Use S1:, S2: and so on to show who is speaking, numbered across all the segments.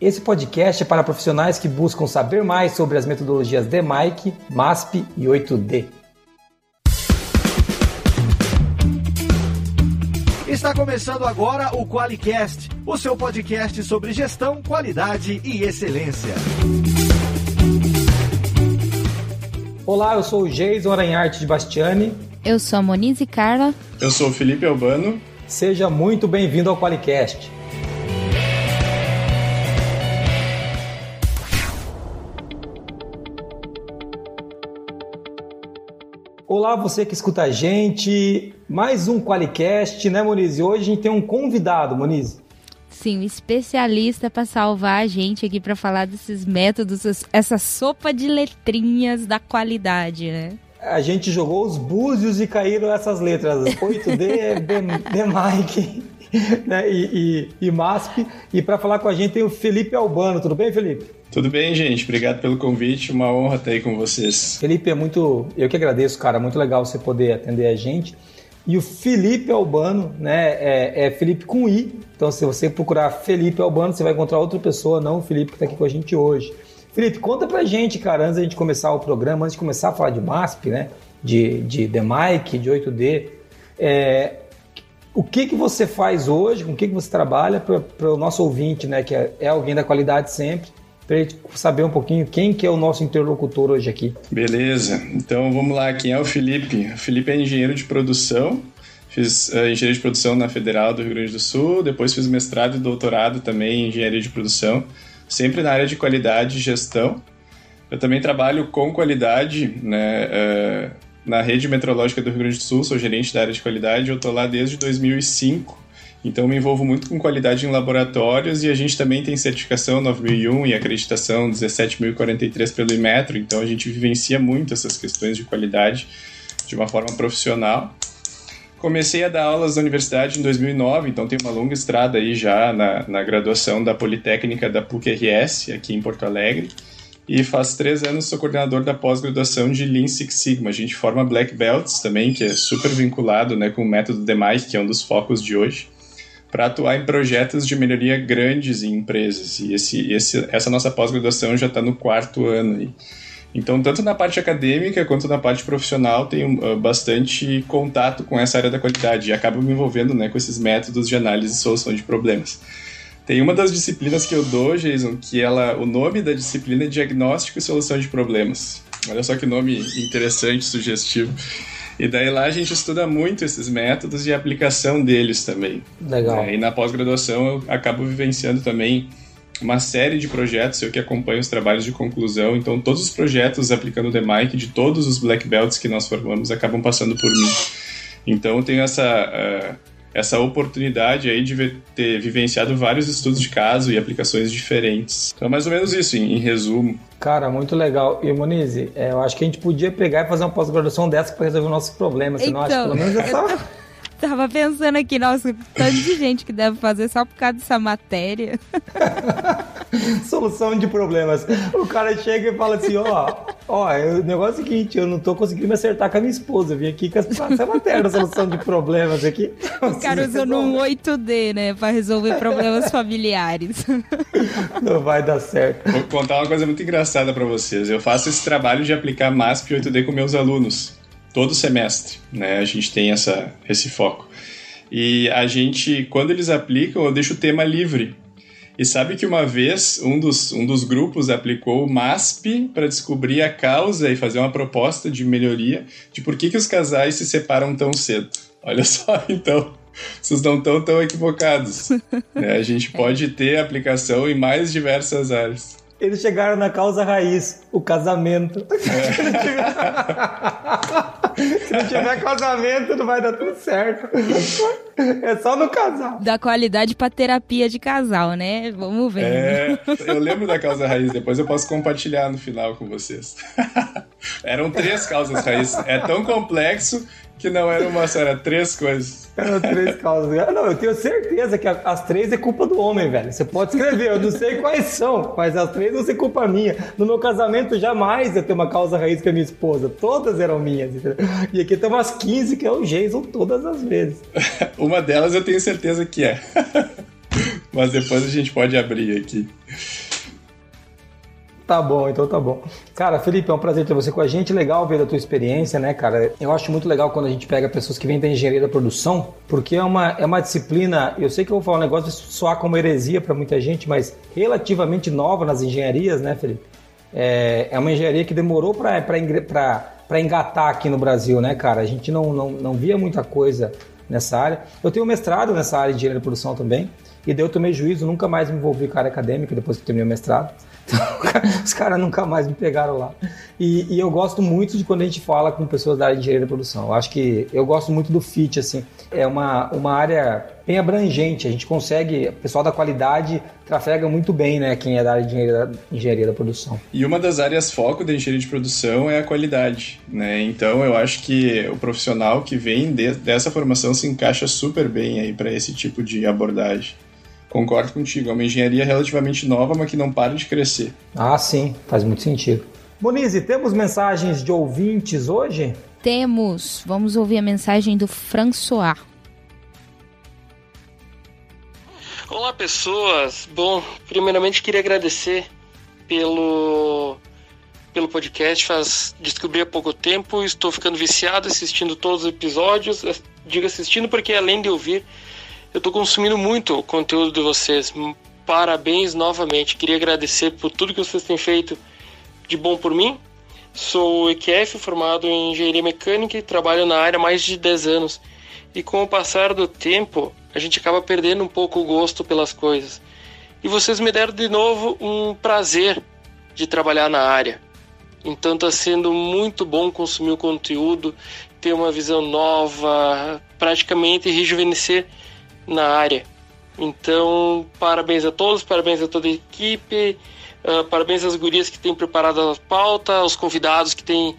S1: Esse podcast é para profissionais que buscam saber mais sobre as metodologias DMAIC, MASP e 8D.
S2: Está começando agora o QualiCast, o seu podcast sobre gestão, qualidade e excelência.
S1: Olá, eu sou o Jason Aranharte de Bastiani.
S3: Eu sou a Monize Carla.
S4: Eu sou o Felipe Albano.
S1: Seja muito bem-vindo ao QualiCast. Olá, você que escuta a gente. Mais um Qualicast, né, Moniz? E hoje a gente tem um convidado, Moniz.
S3: Sim, um especialista para salvar a gente aqui para falar desses métodos, essa sopa de letrinhas da qualidade, né?
S1: A gente jogou os búzios e caíram essas letras. 8D, D-Mike né? e, e, e MASP. E para falar com a gente tem o Felipe Albano. Tudo bem, Felipe?
S4: Tudo bem, gente. Obrigado pelo convite. Uma honra estar aí com vocês.
S1: Felipe, é muito. Eu que agradeço, cara. Muito legal você poder atender a gente. E o Felipe Albano, né? É, é, Felipe com I. Então, se você procurar Felipe Albano, você vai encontrar outra pessoa, não o Felipe que está aqui com a gente hoje. Felipe, conta pra gente, cara, antes da gente começar o programa, antes de começar a falar de MASP, né? De, de The Mic, de 8D, é, o que, que você faz hoje, com o que, que você trabalha para o nosso ouvinte, né? Que é, é alguém da qualidade sempre, para ele saber um pouquinho quem que é o nosso interlocutor hoje aqui.
S4: Beleza, então vamos lá, quem é o Felipe? O Felipe é engenheiro de produção, fiz uh, engenharia de produção na Federal do Rio Grande do Sul, depois fiz mestrado e doutorado também em engenharia de produção sempre na área de qualidade e gestão. Eu também trabalho com qualidade né, uh, na rede meteorológica do Rio Grande do Sul, sou gerente da área de qualidade, eu estou lá desde 2005, então me envolvo muito com qualidade em laboratórios e a gente também tem certificação 9001 e acreditação 17043 pelo Imetro, então a gente vivencia muito essas questões de qualidade de uma forma profissional. Comecei a dar aulas na universidade em 2009, então tenho uma longa estrada aí já na, na graduação da Politécnica da PUC-RS, aqui em Porto Alegre. E faz três anos sou coordenador da pós-graduação de Lean Six Sigma. A gente forma Black Belts também, que é super vinculado né, com o método DMAIC, que é um dos focos de hoje, para atuar em projetos de melhoria grandes em empresas. E esse, esse, essa nossa pós-graduação já está no quarto ano. Aí. Então, tanto na parte acadêmica quanto na parte profissional, tenho uh, bastante contato com essa área da qualidade e acabo me envolvendo né, com esses métodos de análise e solução de problemas. Tem uma das disciplinas que eu dou, Jason, que ela, o nome da disciplina é Diagnóstico e Solução de Problemas. Olha só que nome interessante, sugestivo. E daí lá a gente estuda muito esses métodos e a aplicação deles também.
S1: Legal.
S4: É, e na pós-graduação eu acabo vivenciando também uma série de projetos, eu que acompanho os trabalhos de conclusão, então todos os projetos aplicando o DMIC de todos os Black Belts que nós formamos acabam passando por mim. Então eu tenho essa, uh, essa oportunidade aí de ter vivenciado vários estudos de caso e aplicações diferentes. Então é mais ou menos isso, em, em resumo.
S1: Cara, muito legal. E Monize, é, eu acho que a gente podia pegar e fazer uma pós-graduação dessa para resolver o nosso problema, senão então, acho que pelo menos é só...
S3: Tava pensando aqui, nossa, tanto de gente que deve fazer só por causa dessa matéria.
S1: Solução de problemas. O cara chega e fala assim, ó, ó, o negócio é o seguinte, eu não tô conseguindo me acertar com a minha esposa. Eu vim aqui com matéria da solução de problemas aqui.
S3: O cara usando um 8D, né, pra resolver problemas familiares.
S1: Não vai dar certo.
S4: Vou contar uma coisa muito engraçada para vocês. Eu faço esse trabalho de aplicar MASP 8D com meus alunos todo semestre, né? A gente tem essa, esse foco. E a gente, quando eles aplicam, eu deixo o tema livre. E sabe que uma vez um dos, um dos grupos aplicou o MASP para descobrir a causa e fazer uma proposta de melhoria de por que, que os casais se separam tão cedo. Olha só, então, vocês não estão tão equivocados. né? A gente pode ter aplicação em mais diversas áreas.
S1: Eles chegaram na causa raiz, o casamento. É. Se não tiver casamento, não vai dar tudo certo. É só no casal.
S3: Da qualidade pra terapia de casal, né? Vamos ver.
S4: É, eu lembro da causa raiz, depois eu posso compartilhar no final com vocês. Eram três causas raiz. É tão complexo que não era uma só, era três coisas.
S1: Eram três causas. Ah, não, eu tenho certeza que as três é culpa do homem, velho. Você pode escrever, eu não sei quais são, mas as três não são culpa minha. No meu casamento, jamais eu tenho uma causa raiz com a minha esposa. Todas eram minhas. Entendeu? E aqui tem umas 15 que é o Jason todas as vezes.
S4: uma delas eu tenho certeza que é. mas depois a gente pode abrir aqui.
S1: Tá bom, então tá bom. Cara, Felipe, é um prazer ter você com a gente. Legal ver a tua experiência, né, cara? Eu acho muito legal quando a gente pega pessoas que vêm da engenharia da produção, porque é uma, é uma disciplina. Eu sei que eu vou falar um negócio de soar como heresia para muita gente, mas relativamente nova nas engenharias, né, Felipe? É, é uma engenharia que demorou para engatar aqui no Brasil, né, cara? A gente não, não, não via muita coisa nessa área. Eu tenho mestrado nessa área de engenharia de produção também, e daí eu tomei juízo, nunca mais me envolvi com a área acadêmica depois que terminei o mestrado. os caras nunca mais me pegaram lá. E, e, eu gosto muito de quando a gente fala com pessoas da área de engenharia da produção. Eu acho que eu gosto muito do FIT, assim. É uma, uma área bem abrangente. A gente consegue, o pessoal da qualidade trafega muito bem, né? Quem é da área de engenharia, engenharia da produção.
S4: E uma das áreas foco da engenharia de produção é a qualidade, né? Então eu acho que o profissional que vem de, dessa formação se encaixa super bem aí para esse tipo de abordagem. Concordo contigo, é uma engenharia relativamente nova, mas que não para de crescer.
S1: Ah, sim, faz muito sentido. Monize, temos mensagens de ouvintes hoje?
S3: Temos. Vamos ouvir a mensagem do François.
S5: Olá, pessoas. Bom, primeiramente queria agradecer pelo pelo podcast. Faz descobri há pouco tempo, estou ficando viciado assistindo todos os episódios. Digo assistindo porque além de ouvir, eu estou consumindo muito o conteúdo de vocês. Parabéns novamente. Queria agradecer por tudo que vocês têm feito de bom por mim. Sou EQF, formado em engenharia mecânica e trabalho na área há mais de 10 anos. E com o passar do tempo, a gente acaba perdendo um pouco o gosto pelas coisas. E vocês me deram de novo um prazer de trabalhar na área. Então está sendo muito bom consumir o conteúdo, ter uma visão nova, praticamente rejuvenescer na área. Então, parabéns a todos, parabéns a toda a equipe, uh, parabéns às gurias que têm preparado a pauta, aos convidados que têm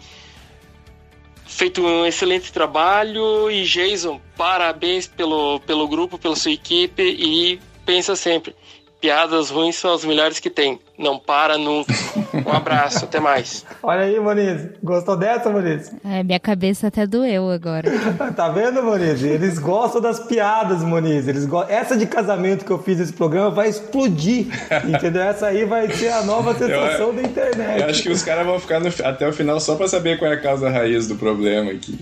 S5: feito um excelente trabalho e Jason, parabéns pelo, pelo grupo, pela sua equipe e pensa sempre, piadas ruins são as melhores que tem. Não para nunca. Um abraço, até mais.
S1: Olha aí, Moniz. Gostou dessa, Moniz?
S3: É, minha cabeça até doeu agora.
S1: tá vendo, Moniz? Eles gostam das piadas, Moniz. Eles go... Essa de casamento que eu fiz esse programa vai explodir. entendeu? Essa aí vai ser a nova sensação eu, da internet.
S4: Eu acho que os caras vão ficar no... até o final só pra saber qual é a causa raiz do problema aqui.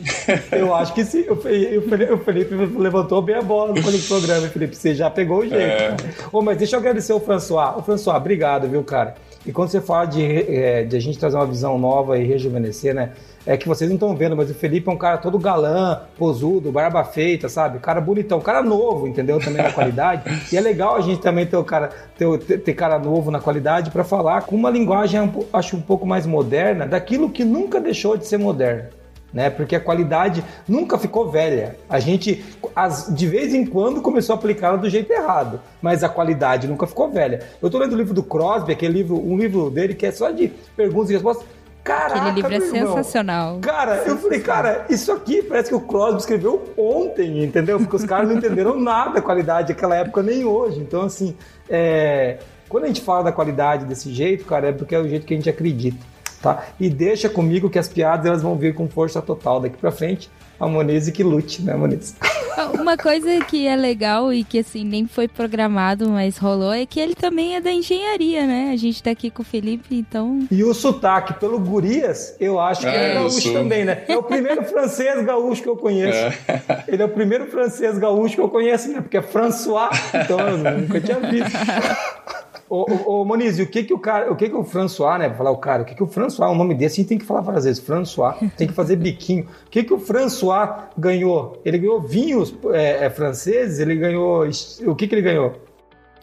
S1: eu acho que sim. O Felipe, o Felipe levantou bem a bola no programa, Felipe. Você já pegou o jeito. É. Oh, mas deixa eu agradecer o François. O François, obrigado, viu, cara? E quando você fala de, é, de a gente trazer uma visão nova e rejuvenescer, né? É que vocês não estão vendo, mas o Felipe é um cara todo galã, posudo, barba feita, sabe? Cara bonitão, cara novo, entendeu? Também na qualidade. E é legal a gente também ter o cara, ter, ter cara novo na qualidade para falar com uma linguagem, acho, um pouco mais moderna, daquilo que nunca deixou de ser moderno né? Porque a qualidade nunca ficou velha. A gente, as, de vez em quando, começou a aplicá-la do jeito errado, mas a qualidade nunca ficou velha. Eu estou lendo o livro do Crosby, aquele livro, um livro dele que é só de perguntas e respostas. Caraca,
S3: Aquele livro é sensacional.
S1: Cara, eu falei, cara, isso aqui parece que o Crosby escreveu ontem, entendeu? Porque os caras não entenderam nada da qualidade daquela época nem hoje. Então, assim, é... quando a gente fala da qualidade desse jeito, cara, é porque é o jeito que a gente acredita tá? E deixa comigo que as piadas elas vão vir com força total daqui para frente. A Moniz que lute, né, Moniz?
S3: Uma coisa que é legal e que assim nem foi programado, mas rolou é que ele também é da engenharia, né? A gente tá aqui com o Felipe, então.
S1: E o sotaque pelo Gurias, eu acho que é, é gaúcho também, né? É o primeiro francês gaúcho que eu conheço. É. Ele é o primeiro francês gaúcho que eu conheço, né? Porque é François, então eu nunca tinha visto. Ô, ô, ô, Moniz, o que que o cara, o que que o François, né, falar o cara, o que que o François, o nome desse a gente tem que falar várias vezes, François, tem que fazer biquinho. O que que o François ganhou? Ele ganhou vinhos é, é, franceses, ele ganhou, o que que ele ganhou?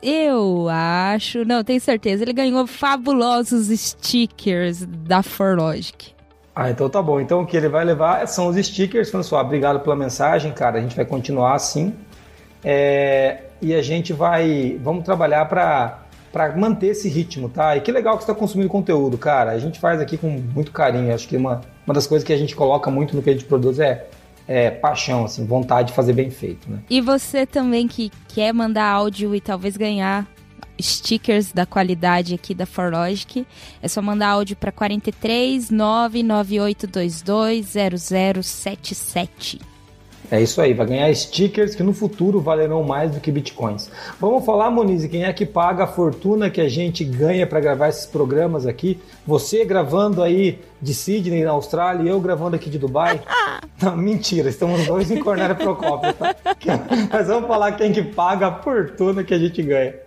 S3: Eu acho, não, tenho certeza, ele ganhou fabulosos stickers da Forlogic.
S1: Ah, então tá bom. Então o que ele vai levar são os stickers, François. Obrigado pela mensagem, cara. A gente vai continuar assim. É, e a gente vai. Vamos trabalhar para para manter esse ritmo, tá? E que legal que você está consumindo conteúdo, cara. A gente faz aqui com muito carinho. Acho que uma, uma das coisas que a gente coloca muito no que a gente produz é, é paixão, assim, vontade de fazer bem feito, né?
S3: E você também que quer mandar áudio e talvez ganhar stickers da qualidade aqui da Forlogic, é só mandar áudio para 43 99822 0077.
S1: É isso aí, vai ganhar stickers que no futuro valerão mais do que bitcoins. Vamos falar, Moniz, quem é que paga a fortuna que a gente ganha para gravar esses programas aqui? Você gravando aí de Sydney, na Austrália, e eu gravando aqui de Dubai? Não, mentira, estamos dois em Cornélio Procópio, tá? Mas vamos falar quem que paga a fortuna que a gente ganha.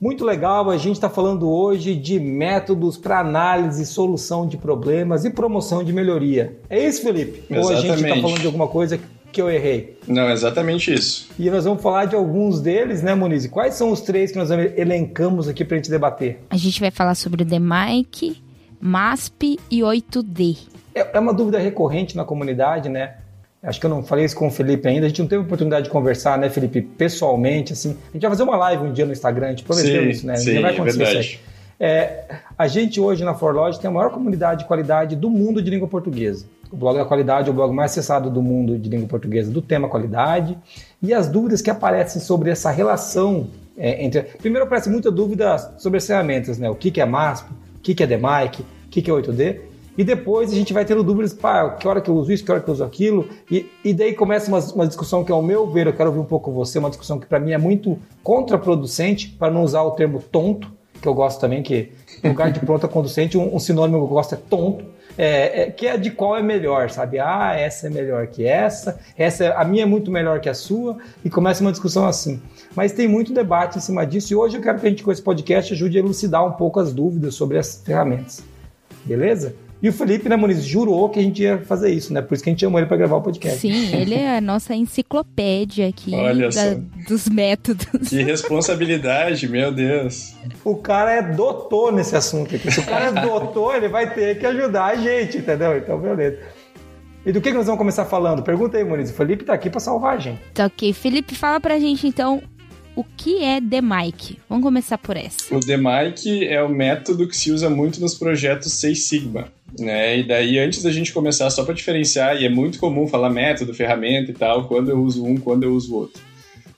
S1: Muito legal, a gente está falando hoje de métodos para análise e solução de problemas e promoção de melhoria. É isso, Felipe?
S4: Exatamente. Ou a
S1: gente está falando de alguma coisa que eu errei?
S4: Não, exatamente isso.
S1: E nós vamos falar de alguns deles, né, Moniz? Quais são os três que nós elencamos aqui para a gente debater?
S3: A gente vai falar sobre o DMIC, MASP e 8D.
S1: É, é uma dúvida recorrente na comunidade, né? Acho que eu não falei isso com o Felipe ainda. A gente não teve oportunidade de conversar, né, Felipe, pessoalmente, assim. A gente vai fazer uma live um dia no Instagram, a gente prometeu
S4: sim,
S1: isso, né?
S4: Sim,
S1: vai
S4: acontecer é verdade. isso aí.
S1: É, a gente hoje na Forlodge tem a maior comunidade de qualidade do mundo de língua portuguesa. O blog da qualidade é o blog mais acessado do mundo de língua portuguesa do tema qualidade. E as dúvidas que aparecem sobre essa relação é, entre. Primeiro aparece muita dúvida sobre as ferramentas, né? O que, que é MASP, o que, que é DMIC, o que, que é 8D. E depois a gente vai tendo dúvidas, pá, que hora que eu uso isso, que hora que eu uso aquilo. E, e daí começa uma, uma discussão que, ao meu ver, eu quero ouvir um pouco você, uma discussão que para mim é muito contraproducente, para não usar o termo tonto, que eu gosto também, que no lugar de pronta conducente, um, um, sinônimo que eu gosto é tonto, é, é, que é de qual é melhor, sabe? Ah, essa é melhor que essa, essa é, a minha é muito melhor que a sua, e começa uma discussão assim. Mas tem muito debate em cima disso, e hoje eu quero que a gente, com esse podcast, ajude a elucidar um pouco as dúvidas sobre as ferramentas. Beleza? E o Felipe, né, Muniz, jurou que a gente ia fazer isso, né? Por isso que a gente chamou ele para gravar o podcast.
S3: Sim, ele é a nossa enciclopédia aqui da, dos métodos.
S4: Que responsabilidade, meu Deus.
S1: O cara é doutor nesse assunto aqui. Se o cara é doutor, ele vai ter que ajudar a gente, entendeu? Então, beleza. E do que, que nós vamos começar falando? Pergunta aí, Muniz. O Felipe tá aqui para salvar a gente.
S3: Tá ok. Felipe, fala pra gente então o que é DMIC? Vamos começar por essa.
S4: O DMIC é o método que se usa muito nos projetos Seis Sigma. Né? E daí, antes da gente começar, só para diferenciar, e é muito comum falar método, ferramenta e tal, quando eu uso um, quando eu uso o outro.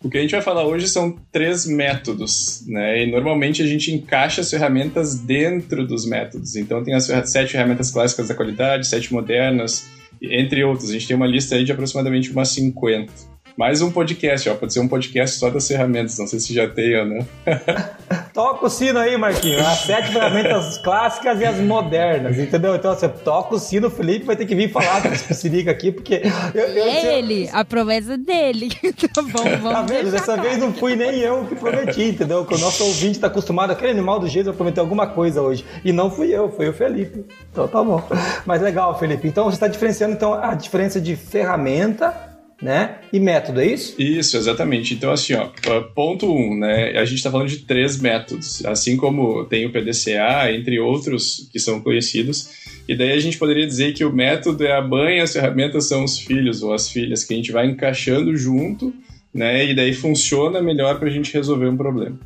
S4: O que a gente vai falar hoje são três métodos, né? E normalmente a gente encaixa as ferramentas dentro dos métodos. Então tem as sete ferramentas clássicas da qualidade, sete modernas, entre outras. A gente tem uma lista aí de aproximadamente umas 50. Mais um podcast, ó. Pode ser um podcast só das ferramentas. Não sei se já tem, né?
S1: toca o sino aí, Marquinhos. As sete ferramentas clássicas e as modernas, entendeu? Então, você toca o sino, o Felipe vai ter que vir falar com esse Sirica aqui, porque.
S3: Eu, eu, é ele, a promessa dele. tá bom, vamos.
S1: Tá vendo? Dessa vez não fui nem eu que prometi, entendeu? Que o nosso ouvinte tá acostumado, aquele animal do jeito, eu prometer alguma coisa hoje. E não fui eu, foi o Felipe. Então tá bom. Mas legal, Felipe. Então você está diferenciando então, a diferença de ferramenta né? E método, é isso?
S4: Isso, exatamente. Então, assim, ó, ponto um, né? A gente está falando de três métodos, assim como tem o PDCA, entre outros que são conhecidos. E daí a gente poderia dizer que o método é a mãe, as ferramentas são os filhos ou as filhas, que a gente vai encaixando junto, né? E daí funciona melhor para a gente resolver um problema.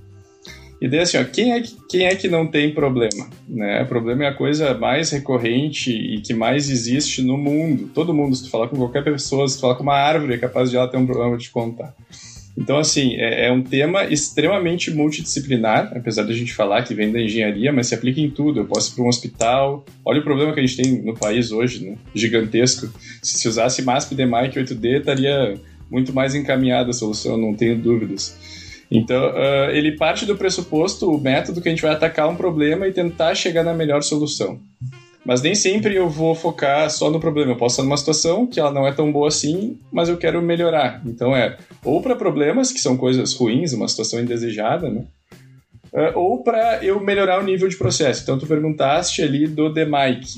S4: E daí assim, ó, quem, é que, quem é que não tem problema? Né? O problema é a coisa mais recorrente e que mais existe no mundo. Todo mundo, se tu falar com qualquer pessoa, se tu falar com uma árvore, é capaz de ela ter um problema de contar. Então, assim, é, é, um tema extremamente multidisciplinar, apesar de a gente falar que vem da engenharia, mas se aplica em tudo. Eu posso ir para um hospital. Olha o problema que a gente tem no país hoje, né? Gigantesco. Se se usasse MASP, DMIC 8D, estaria muito mais encaminhada a solução, não tenho dúvidas. Então, uh, ele parte do pressuposto, o método que a gente vai atacar um problema e tentar chegar na melhor solução. Mas nem sempre eu vou focar só no problema. Eu posso estar numa situação que ela não é tão boa assim, mas eu quero melhorar. Então é ou para problemas, que são coisas ruins, uma situação indesejada, né? Uh, ou para eu melhorar o nível de processo. Então tu perguntaste ali do DMIC.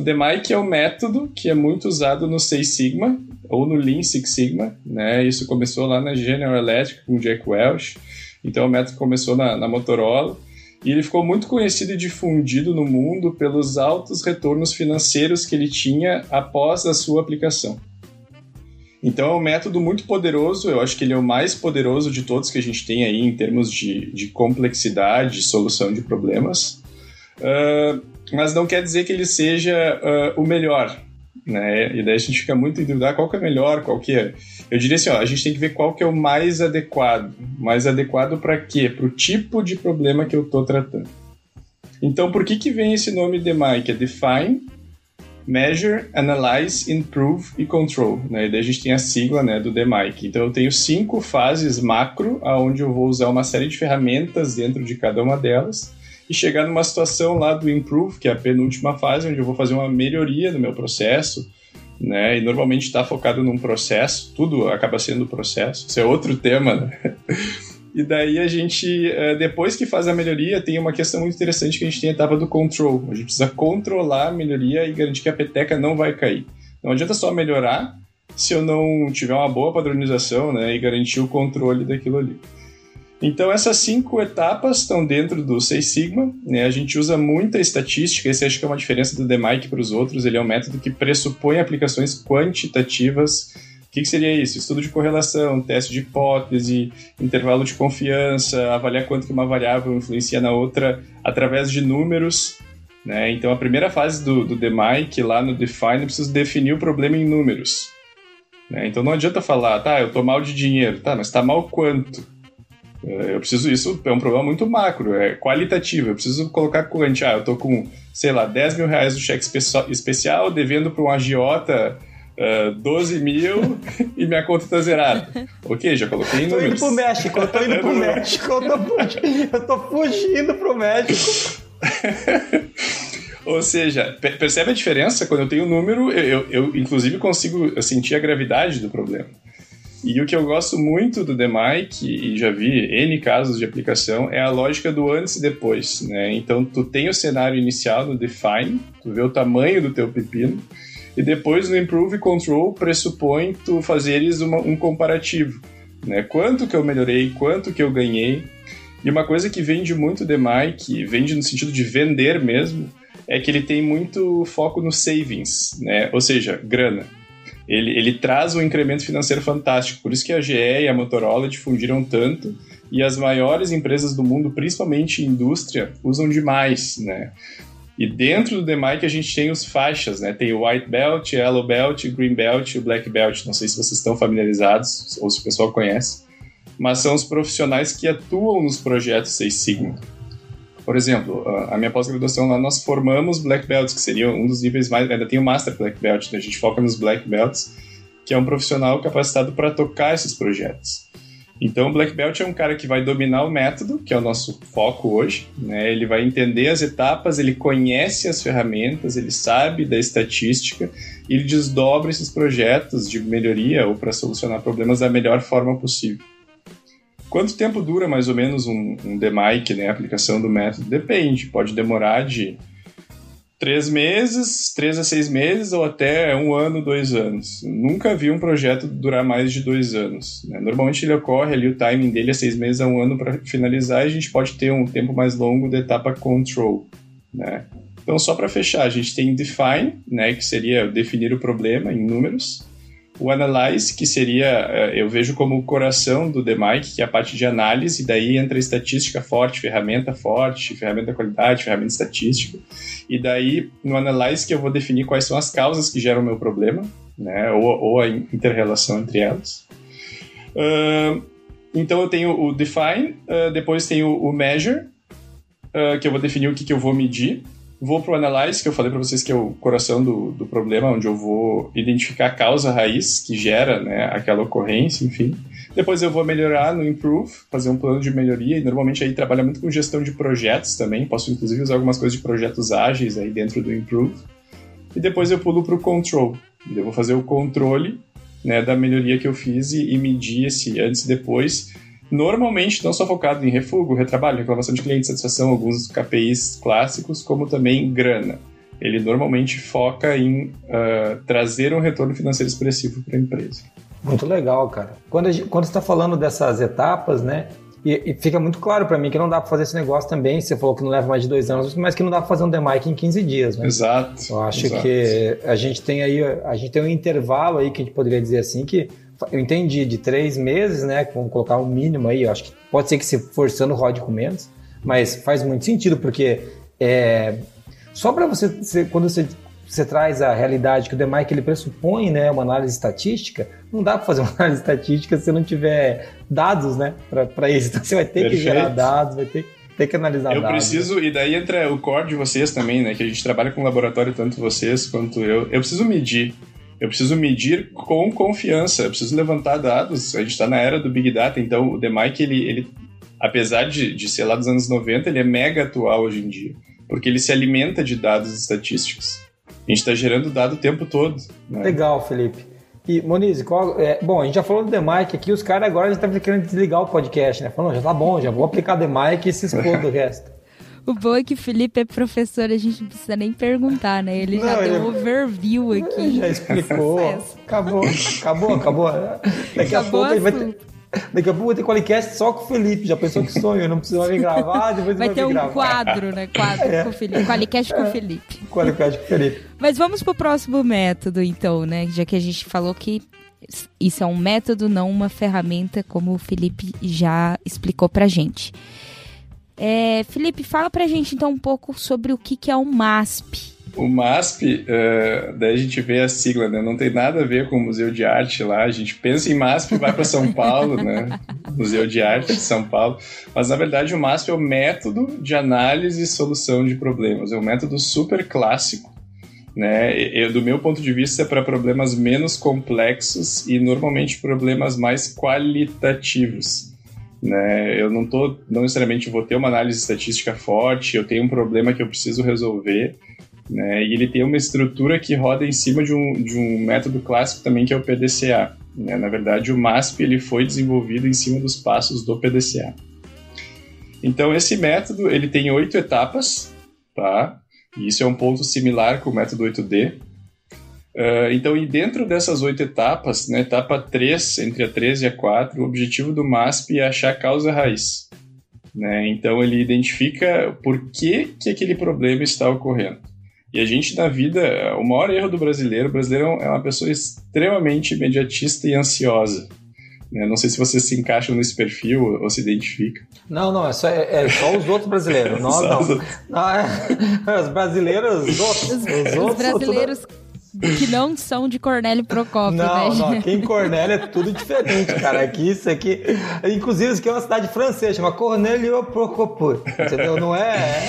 S4: O DMIC é o método que é muito usado no Seis Sigma ou no Lean Six Sigma, né? Isso começou lá na General Electric com Jack Welch. Então o método começou na, na Motorola e ele ficou muito conhecido e difundido no mundo pelos altos retornos financeiros que ele tinha após a sua aplicação. Então é um método muito poderoso, eu acho que ele é o mais poderoso de todos que a gente tem aí em termos de, de complexidade, de solução de problemas. uh, mas não quer dizer que ele seja uh, o melhor. Né? E daí a gente fica muito em dúvida, ah, qual que é melhor, qual que é. Eu diria assim, ó, a gente tem que ver qual que é o mais adequado. Mais adequado para quê? Para o tipo de problema que eu estou tratando. Então, por que que vem esse nome DMI, que é Define, Measure, Analyze, Improve e Control. Né? E daí a gente tem a sigla né, do DMIC. Então eu tenho cinco fases macro, onde eu vou usar uma série de ferramentas dentro de cada uma delas e chegar numa situação lá do Improve, que é a penúltima fase, onde eu vou fazer uma melhoria no meu processo, né? E normalmente está focado num processo, tudo acaba sendo processo. Isso é outro tema, né? E daí a gente, eh, depois que faz a melhoria, tem uma questão muito interessante que a gente tem a etapa do control. A gente precisa controlar a melhoria e garantir que a peteca não vai cair. Não adianta só melhorar se eu não tiver uma boa padronização né, e garantir o controle daquilo ali. Então essas cinco etapas estão dentro do Seis Sigma. Né? A gente usa muita estatística, esse acho que é uma diferença do DMIC para os outros. Ele é um método que pressupõe aplicações quantitativas o que, que, seria isso? Estudo de correlação, teste de hipótese, intervalo de confiança, avaliar quanto que uma variável influencia na outra através de números. Né? Então, a primeira fase do, do DMIC, lá no Define, eu preciso definir o problema em números. Né? Então, não adianta falar, tá, eu tô mal de dinheiro. Tá, mas tá mal quanto? É, eu preciso, isso é um problema muito macro, é qualitativo. Eu preciso colocar quanto. Ah, eu tô com, sei lá, 10 mil reais do cheque especial, devendo para um agiota uh, ah, 12 mil e minha conta tá zerada. Ok, já coloquei números.
S1: Tô indo pro México, eu tô indo pro México, eu tô fugindo, eu tô fugindo pro México.
S4: Ou seja, percebe a diferença? Quando eu tenho um número, eu, eu, eu inclusive consigo sentir a gravidade do problema. E o que eu gosto muito do DMIC, e já vi N casos de aplicação, é a lógica do antes e depois. Né? Então, tu tem o cenário inicial no Define, tu vê o tamanho do teu pepino, e depois no Improve Control pressupõe tu fazeres uma, um comparativo. Né? Quanto que eu melhorei, quanto que eu ganhei. E uma coisa que vende muito DMI, que vende no sentido de vender mesmo, é que ele tem muito foco no savings, né? ou seja, grana. Ele, ele traz um incremento financeiro fantástico, por isso que a GE e a Motorola difundiram tanto e as maiores empresas do mundo, principalmente indústria, usam demais, né? E dentro do DMIC a gente tem os faixas, né? Tem o White Belt, Yellow Belt, Green Belt e Black Belt. Não sei se vocês estão familiarizados ou se o pessoal conhece, mas são os profissionais que atuam nos projetos Seis Sigma. Por exemplo, a minha pós-graduação lá nós formamos Black Belts, que seria um dos níveis mais. Ainda tem o Master Black Belt, né? a gente foca nos Black Belts, que é um profissional capacitado para tocar esses projetos. Então, o Black Belt é um cara que vai dominar o método, que é o nosso foco hoje. Né? Ele vai entender as etapas, ele conhece as ferramentas, ele sabe da estatística e ele desdobra esses projetos de melhoria ou para solucionar problemas da melhor forma possível. Quanto tempo dura mais ou menos um, um DMIC, né, a aplicação do método? Depende, pode demorar de três meses, três a seis meses ou até um ano, dois anos. Nunca vi um projeto durar mais de dois anos. Né? Normalmente ele ocorre ali, o timing dele é seis meses a um ano para finalizar e a gente pode ter um tempo mais longo da etapa control. Né? Então, só para fechar, a gente tem define, né, que seria definir o problema em números. O Analyze, que seria, eh, eu vejo como o coração do DMIC, que é a parte de análise, daí entra estatística forte, ferramenta forte, ferramenta qualidade, ferramenta estatística. E daí, no Analyze, que eu vou definir quais são as causas que geram o meu problema, né, ou, ou a interrelação entre elas. Uh, então, eu tenho o Define, uh, depois tenho o Measure, uh, que eu vou definir o que, que eu vou medir. Vou para o Analyze, que eu falei para vocês que é o coração do, do problema, onde eu vou identificar a causa raiz que gera né, aquela ocorrência, enfim. Depois eu vou melhorar no Improve, fazer um plano de melhoria, e normalmente aí trabalha muito com gestão de projetos também. Posso inclusive usar algumas coisas de projetos ágeis aí dentro do Improve. E depois eu pulo para o Control. Eu vou fazer o controle né, da melhoria que eu fiz e, e medir esse antes e depois normalmente não só focado em refúgio, retrabalho, reclamação de cliente, satisfação, alguns KPIs clássicos, como também grana. Ele normalmente foca em uh, trazer um retorno financeiro expressivo para a empresa.
S1: Muito legal, cara. Quando, gente, quando você está falando dessas etapas, né? E, e fica muito claro para mim que não dá para fazer esse negócio também. Você falou que não leva mais de dois anos, mas que não dá para fazer um DMIC em 15 dias, né?
S4: Exato.
S1: Eu acho
S4: exato.
S1: que a gente tem aí, a gente tem um intervalo aí que a gente poderia dizer assim que eu entendi de três meses, né? Vamos colocar um mínimo aí. Eu acho que pode ser que se forçando rode com menos, mas faz muito sentido porque É, só para você, quando você, você traz a realidade que o DMAIC ele pressupõe né, uma análise estatística, não dá para fazer uma análise estatística se não tiver dados né, para isso. Então você vai ter Perfeito. que gerar dados, vai ter, ter que analisar
S4: eu
S1: dados.
S4: Eu preciso, e daí entra o core de vocês também, né? Que a gente trabalha com laboratório, tanto vocês quanto eu. Eu preciso medir. Eu preciso medir com confiança, eu preciso levantar dados. A gente está na era do Big Data, então o DMAIC, ele, ele apesar de, de ser lá dos anos 90, ele é mega atual hoje em dia porque ele se alimenta de dados estatísticos. A gente está gerando dado o tempo todo. Né?
S1: Legal, Felipe. E, Monize, qual, é, bom, a gente já falou do DeMic aqui, os caras agora estão querendo desligar o podcast, né? Falando, já tá bom, já vou aplicar DeMic e se expor do resto.
S3: O bom é que o Felipe é professor, a gente não precisa nem perguntar, né? Ele não, já deu um overview aqui.
S1: Já explicou. acabou, acabou, acabou. Daqui a pouco ele vai ter, Daqui a pouco vai ter Qualicast só com o Felipe. Já pensou que sonho? Não precisa nem gravar, depois
S3: vai, ter um
S1: gravar.
S3: quadro, né? Quadro é. com o Felipe. Qualicast com o Felipe.
S1: Qualicast com o Felipe.
S3: Mas vamos pro próximo método, então, né? Já que a gente falou que isso é um método, não uma ferramenta, como o Felipe já explicou pra gente. É, Felipe, fala pra gente então um pouco sobre o que, que é o MASP.
S4: O MASP, uh, daí a gente vê a sigla, né? Não tem nada a ver com o Museu de Arte lá. A gente pensa em MASP e vai para São Paulo, né? Museu de Arte de São Paulo. Mas na verdade o MASP é o método de análise e solução de problemas. É um método super clássico. Né? Eu, do meu ponto de vista, é para problemas menos complexos e normalmente problemas mais qualitativos. Né? Eu não tô, não necessariamente vou ter uma análise estatística forte, eu tenho um problema que eu preciso resolver né? E ele tem uma estrutura que roda em cima de um, de um método clássico também que é o PDCA. Né? Na verdade, o MASP ele foi desenvolvido em cima dos passos do PDCA. Então, esse método ele tem oito etapas, tá? E isso é um ponto similar com o método 8D. Uh, então, e dentro dessas oito etapas, na etapa 3, entre a 3 e a 4, o objetivo do MASP é achar a causa raiz. Né? Então, ele identifica por que, que aquele problema está ocorrendo. E a gente, na vida, o maior erro do brasileiro, o brasileiro é uma pessoa extremamente imediatista e ansiosa. Né? Não sei se vocês se encaixam nesse perfil ou se identificam.
S1: Não, não, é só, é, é só os outros brasileiros. Nós não. não é, os brasileiros, os outros. Os,
S3: os outros, brasileiros que não são de Cornélio Procópio,
S1: não,
S3: né?
S1: Não, aqui em Cornélio é tudo diferente, cara. Aqui, isso aqui... Inclusive, isso aqui é uma cidade francesa, chama Cornélio Procópio, entendeu? Não é...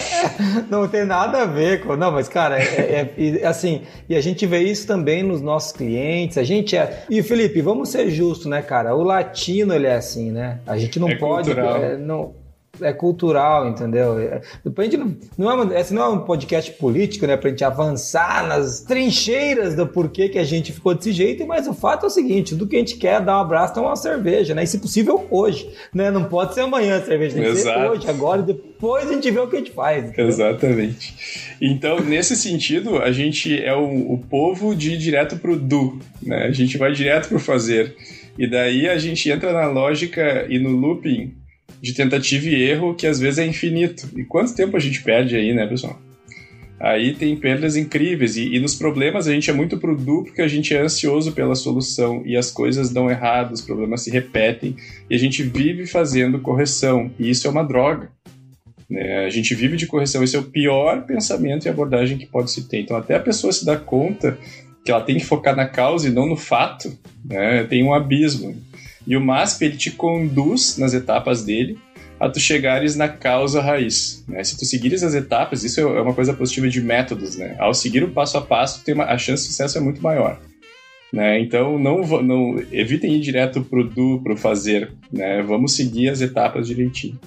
S1: Não tem nada a ver com... Não, mas, cara, é, é, é, assim... E a gente vê isso também nos nossos clientes, a gente é... E, Felipe, vamos ser justos, né, cara? O latino, ele é assim, né? A gente não
S4: é
S1: pode... É, não, é cultural, entendeu? É, depois não, é uma, esse não é um podcast político, né? Pra gente avançar nas trincheiras do porquê que a gente ficou desse jeito, mas o fato é o seguinte: tudo que a gente quer é dar um abraço, tomar uma cerveja, né? E se possível, hoje, né? Não pode ser amanhã a cerveja, tem que Exato. ser hoje, agora, depois a gente vê o que a gente faz.
S4: Entendeu? Exatamente. Então, nesse sentido, a gente é o, o povo de ir direto pro do, né? A gente vai direto pro fazer. E daí a gente entra na lógica e no looping de tentativa e erro que às vezes é infinito. E quanto tempo a gente perde aí, né, pessoal? Aí tem perdas incríveis. E, e nos problemas a gente é muito pro porque a gente é ansioso pela solução e as coisas dão errado, os problemas se repetem e a gente vive fazendo correção. E isso é uma droga. Né? A gente vive de correção. Esse é o pior pensamento e abordagem que pode se ter. Então, até a pessoa se dar conta que ela tem que focar na causa e não no fato, né? tem um abismo. E o MASP ele te conduz nas etapas dele a tu chegares na causa raiz. Né? Se tu seguires as etapas, isso é uma coisa positiva de métodos. Né? Ao seguir o passo a passo, tem uma, a chance de sucesso é muito maior. Né? Então, não, não evitem ir direto pro do, pro fazer. Né? Vamos seguir as etapas direitinho.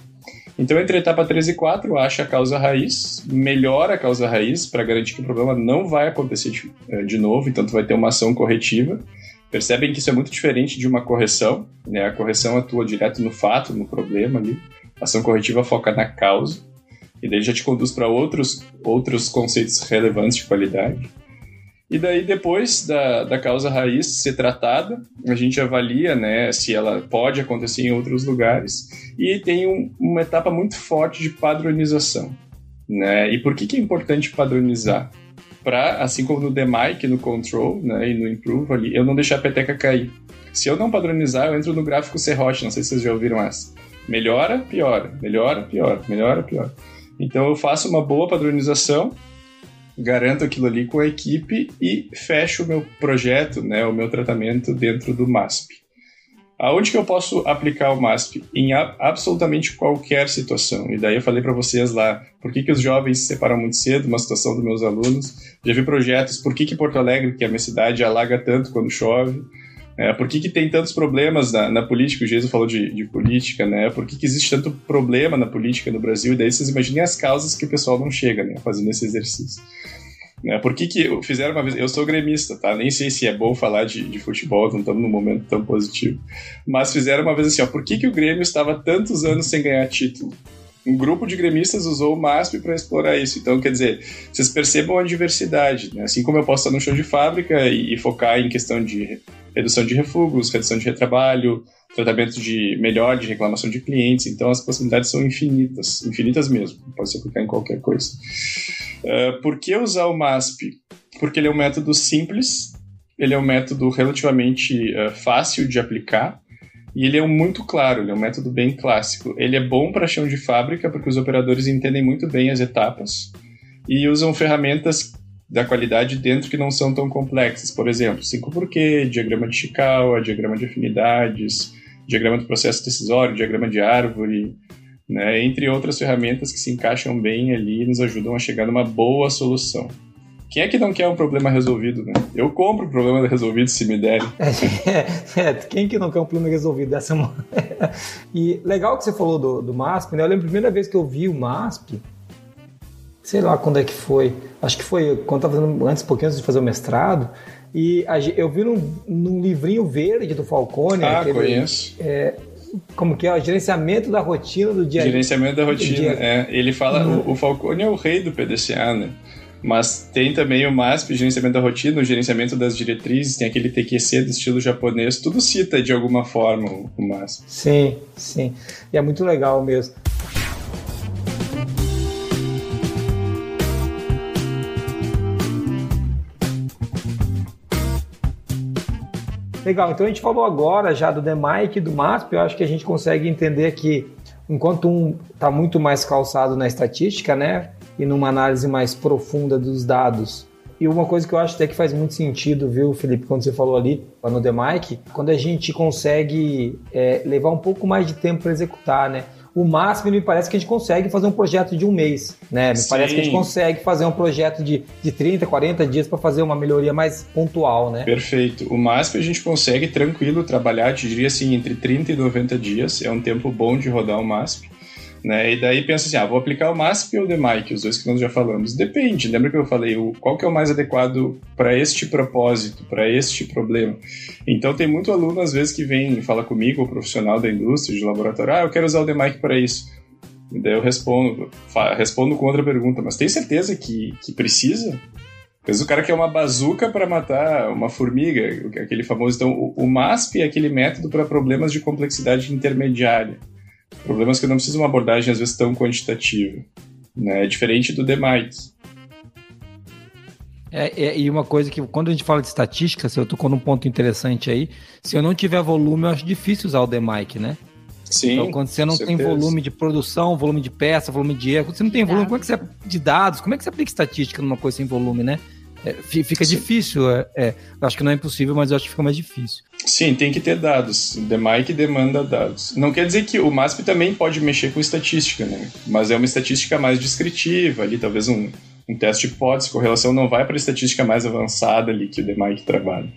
S4: Então, entre a etapa 3 e 4, acha a causa raiz, melhora a causa raiz para garantir que o problema não vai acontecer de, eh, de novo, então tu vai ter uma ação corretiva. Percebem que isso é muito diferente de uma correção, né? A correção atua direto no fato, no problema ali. A ação corretiva foca na causa, e daí já te conduz para outros, outros conceitos relevantes de qualidade. E daí, depois da, da causa raiz ser tratada, a gente avalia né, se ela pode acontecer em outros lugares. E tem um, uma etapa muito forte de padronização. Né? E por que, que é importante padronizar? Para, assim como no DMIC, no Control né, e no Improve ali, eu não deixar a peteca cair. Se eu não padronizar, eu entro no gráfico serrote, não sei se vocês já ouviram essa. Melhora, piora, melhora, piora, melhora, piora. Então eu faço uma boa padronização, garanto aquilo ali com a equipe e fecho o meu projeto, né, o meu tratamento dentro do MASP. Aonde que eu posso aplicar o MASP? Em a, absolutamente qualquer situação. E daí eu falei para vocês lá, por que, que os jovens se separam muito cedo, uma situação dos meus alunos. Já vi projetos, por que, que Porto Alegre, que é a minha cidade, alaga tanto quando chove. É, por que, que tem tantos problemas na, na política? O Jesus falou de, de, política, né? Por que, que existe tanto problema na política no Brasil? E daí vocês imaginem as causas que o pessoal não chega, né? Fazendo esse exercício. Né? Por que, que fizeram uma vez? Eu sou gremista, tá? Nem sei se é bom falar de, de futebol, não estamos num momento tão positivo. Mas fizeram uma vez assim, ó, por que, que o Grêmio estava tantos anos sem ganhar título? Um grupo de gremistas usou o MASP para explorar isso. Então, quer dizer, vocês percebam a diversidade. Né? Assim como eu posso estar no show de fábrica e, e, focar em questão de redução de refugos, redução de retrabalho, tratamento de melhor de reclamação de clientes. Então, as possibilidades são infinitas, infinitas mesmo. Pode se aplicar em qualquer coisa. Uh, por que usar o MASP? Porque ele é um método simples, ele é um método relativamente uh, fácil de aplicar e ele é muito claro, ele é um método bem clássico. Ele é bom para chão de fábrica porque os operadores entendem muito bem as etapas e usam ferramentas da qualidade dentro que não são tão complexas. Por exemplo, 5 porquê, diagrama de Chikawa, diagrama de afinidades, diagrama do processo decisório, diagrama de árvore, né, entre outras ferramentas que se encaixam bem ali e nos ajudam a chegar numa boa solução. Quem é que não quer um problema resolvido, né? Eu compro o problema resolvido se me derem.
S1: É, é, quem que não quer um problema resolvido? Essa é uma... e legal que você falou do, do MASP, né? Eu lembro a primeira vez que eu vi o MASP, sei lá quando é que foi, acho que foi quando estava fazendo, antes, um pouquinho antes de fazer o mestrado, e a, eu vi num, num, livrinho verde do Falcone.
S4: Ah, aquele, conheço.
S1: É, como que é? O gerenciamento da rotina do dia.
S4: Gerenciamento da rotina, é. Ele fala, uhum. o, o Falcone é o rei do PDCA, né? Mas tem também o MASP, gerenciamento da rotina, o gerenciamento das diretrizes, tem aquele TQC do estilo japonês, tudo cita de alguma forma o MASP.
S1: Sim, sim. E é muito legal mesmo. Legal, então a gente falou agora já do DMAIC e do MASP, eu acho que a gente consegue entender que enquanto um está muito mais calçado na estatística, né, e numa análise mais profunda dos dados. E uma coisa que eu acho até que faz muito sentido, viu, Felipe, quando você falou ali no The Mike, quando a gente consegue é, levar um pouco mais de tempo para executar, né? O máximo me parece que a gente consegue fazer um projeto de um mês, né? Me Sim. parece que a gente consegue fazer um projeto de, de 30, 40 dias para fazer uma melhoria mais pontual, né?
S4: Perfeito. O máximo a gente consegue tranquilo trabalhar, te diria assim, entre 30 e 90 dias. É um tempo bom de rodar o MASP. Né? E daí pensa assim, ah, vou aplicar o MASP ou o DMAIC, os dois que nós já falamos. Depende, lembra que eu falei, o, qual que é o mais adequado para este propósito, para este problema. Então tem muito aluno, às vezes, que vem e fala comigo, o profissional da indústria, de laboratório, ah, eu quero usar o DMAIC para isso. E daí eu respondo, respondo com outra pergunta, mas tem certeza que, que precisa? Vezes o cara quer uma bazuca para matar uma formiga, aquele famoso. Então, o, o MASP é aquele método para problemas de complexidade intermediária. Problemas que não precisam uma abordagem, às vezes, tão quantitativa. Né? É diferente do DMITES.
S1: É, é, e uma coisa que, quando a gente fala de estatística, se eu tocou num ponto interessante aí, se eu não tiver volume, eu acho difícil usar o DMIC, né?
S4: Sim.
S1: Então, quando você não tem volume de produção, volume de peça, volume de erro, quando você não tem volume, como é que você de dados, como é que você aplica estatística numa coisa sem volume, né? É, fica Sim. difícil. É, é, acho que não é impossível, mas eu acho que fica mais difícil.
S4: Sim, tem que ter dados. O DMAIC demanda dados. Não quer dizer que o MASP também pode mexer com estatística, né? Mas é uma estatística mais descritiva ali, talvez um, um teste de hipótese, correlação não vai para a estatística mais avançada ali que o DMAIC trabalha.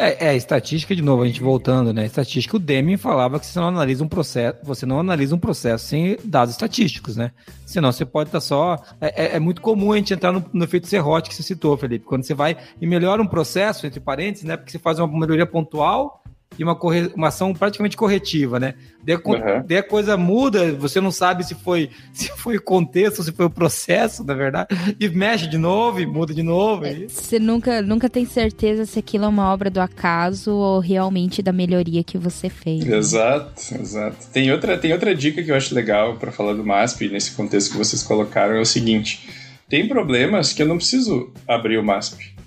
S1: É, é, estatística, de novo, a gente voltando, né? Estatística, o Deming falava que você não analisa um processo, você não analisa um processo sem dados estatísticos, né? Senão você pode estar tá só. É, é, é, muito comum a gente entrar no, no efeito serrote que você citou, Felipe. Quando você vai e melhora um processo, entre parênteses, né? Porque você faz uma melhoria pontual e uma, corre... uma ação praticamente corretiva, né? Daí, uhum. daí a coisa muda, você não sabe se foi se foi o contexto, se foi o processo, na verdade, e mexe de novo e muda de novo. É,
S3: você nunca, nunca tem certeza se aquilo é uma obra do acaso ou realmente da melhoria que você fez.
S4: Né? Exato, exato. Tem outra, tem outra dica que eu acho legal para falar do MASP, nesse contexto que vocês colocaram, é o seguinte. Tem problemas que eu não preciso abrir o MASP.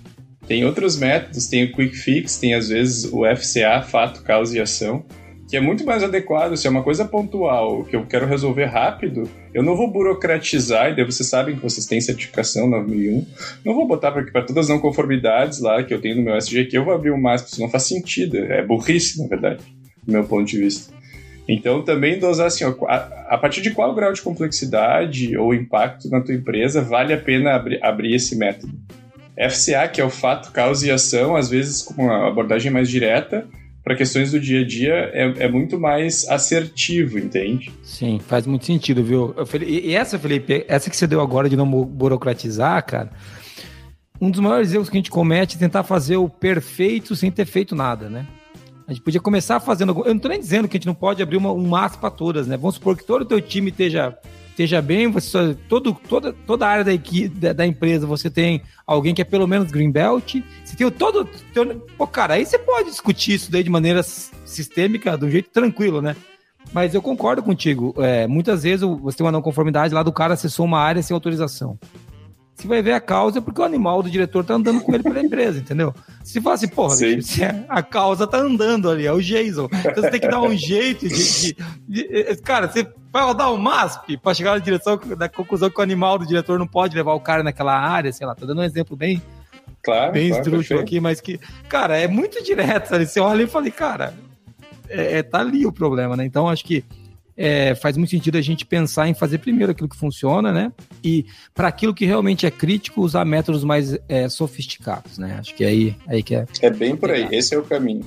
S4: Tem outros métodos, tem o Quick Fix, tem às vezes o FCA, fato, causa e ação, que é muito mais adequado, se é uma coisa pontual, que eu quero resolver rápido, eu não vou burocratizar, e daí vocês sabem que vocês têm certificação 9001, não vou botar para todas as não conformidades lá que eu tenho no meu SGQ, eu vou abrir o MASP, isso não faz sentido, é burrice, na verdade, do meu ponto de vista. Então, também dosar assim, ó, a, a, partir de qual grau de complexidade ou impacto na tua empresa vale a pena abri, abrir esse método. FCA, que é o fato, causa e ação, às vezes com uma abordagem mais direta, para questões do dia a dia é, é, muito mais assertivo, entende?
S1: Sim, faz muito sentido, viu? E essa, Felipe, essa que você deu agora de não burocratizar, cara, um dos maiores erros que a gente comete é tentar fazer o perfeito sem ter feito nada, né? A gente podia começar fazendo. Eu não estou nem dizendo que a gente não pode abrir uma, um massa para todas, né? Vamos supor que todo o teu time esteja, esteja bem, você, todo, toda, toda a área da, equipe, da, da, empresa você tem alguém que é pelo menos Greenbelt. Você tem todo. Teu, pô, cara, aí você pode discutir isso daí de maneira sistêmica, do jeito tranquilo, né? Mas eu concordo contigo. É, muitas vezes você tem uma não conformidade lá do cara acessou uma área sem autorização. Você vai ver a causa é porque o animal do diretor tá andando com ele pela empresa, entendeu? Se fala assim, porra, bicho, a causa tá andando ali, é o Jason. Então você tem que dar um jeito de. de, de cara, você vai rodar o MASP para chegar na direção da conclusão que o animal do diretor não pode levar o cara naquela área, sei lá, tô dando um exemplo bem. Claro, bem claro, esdrúxulo aqui, mas que, cara, é muito direto. Ali. Você olha e fala, cara, é, é, tá ali o problema, né? Então acho que é, faz muito sentido a gente pensar em fazer primeiro aquilo que funciona, né? E para aquilo que realmente é crítico, usar métodos mais é, sofisticados, né? Acho que é aí, aí que é.
S4: É bem por aí, esse é o caminho.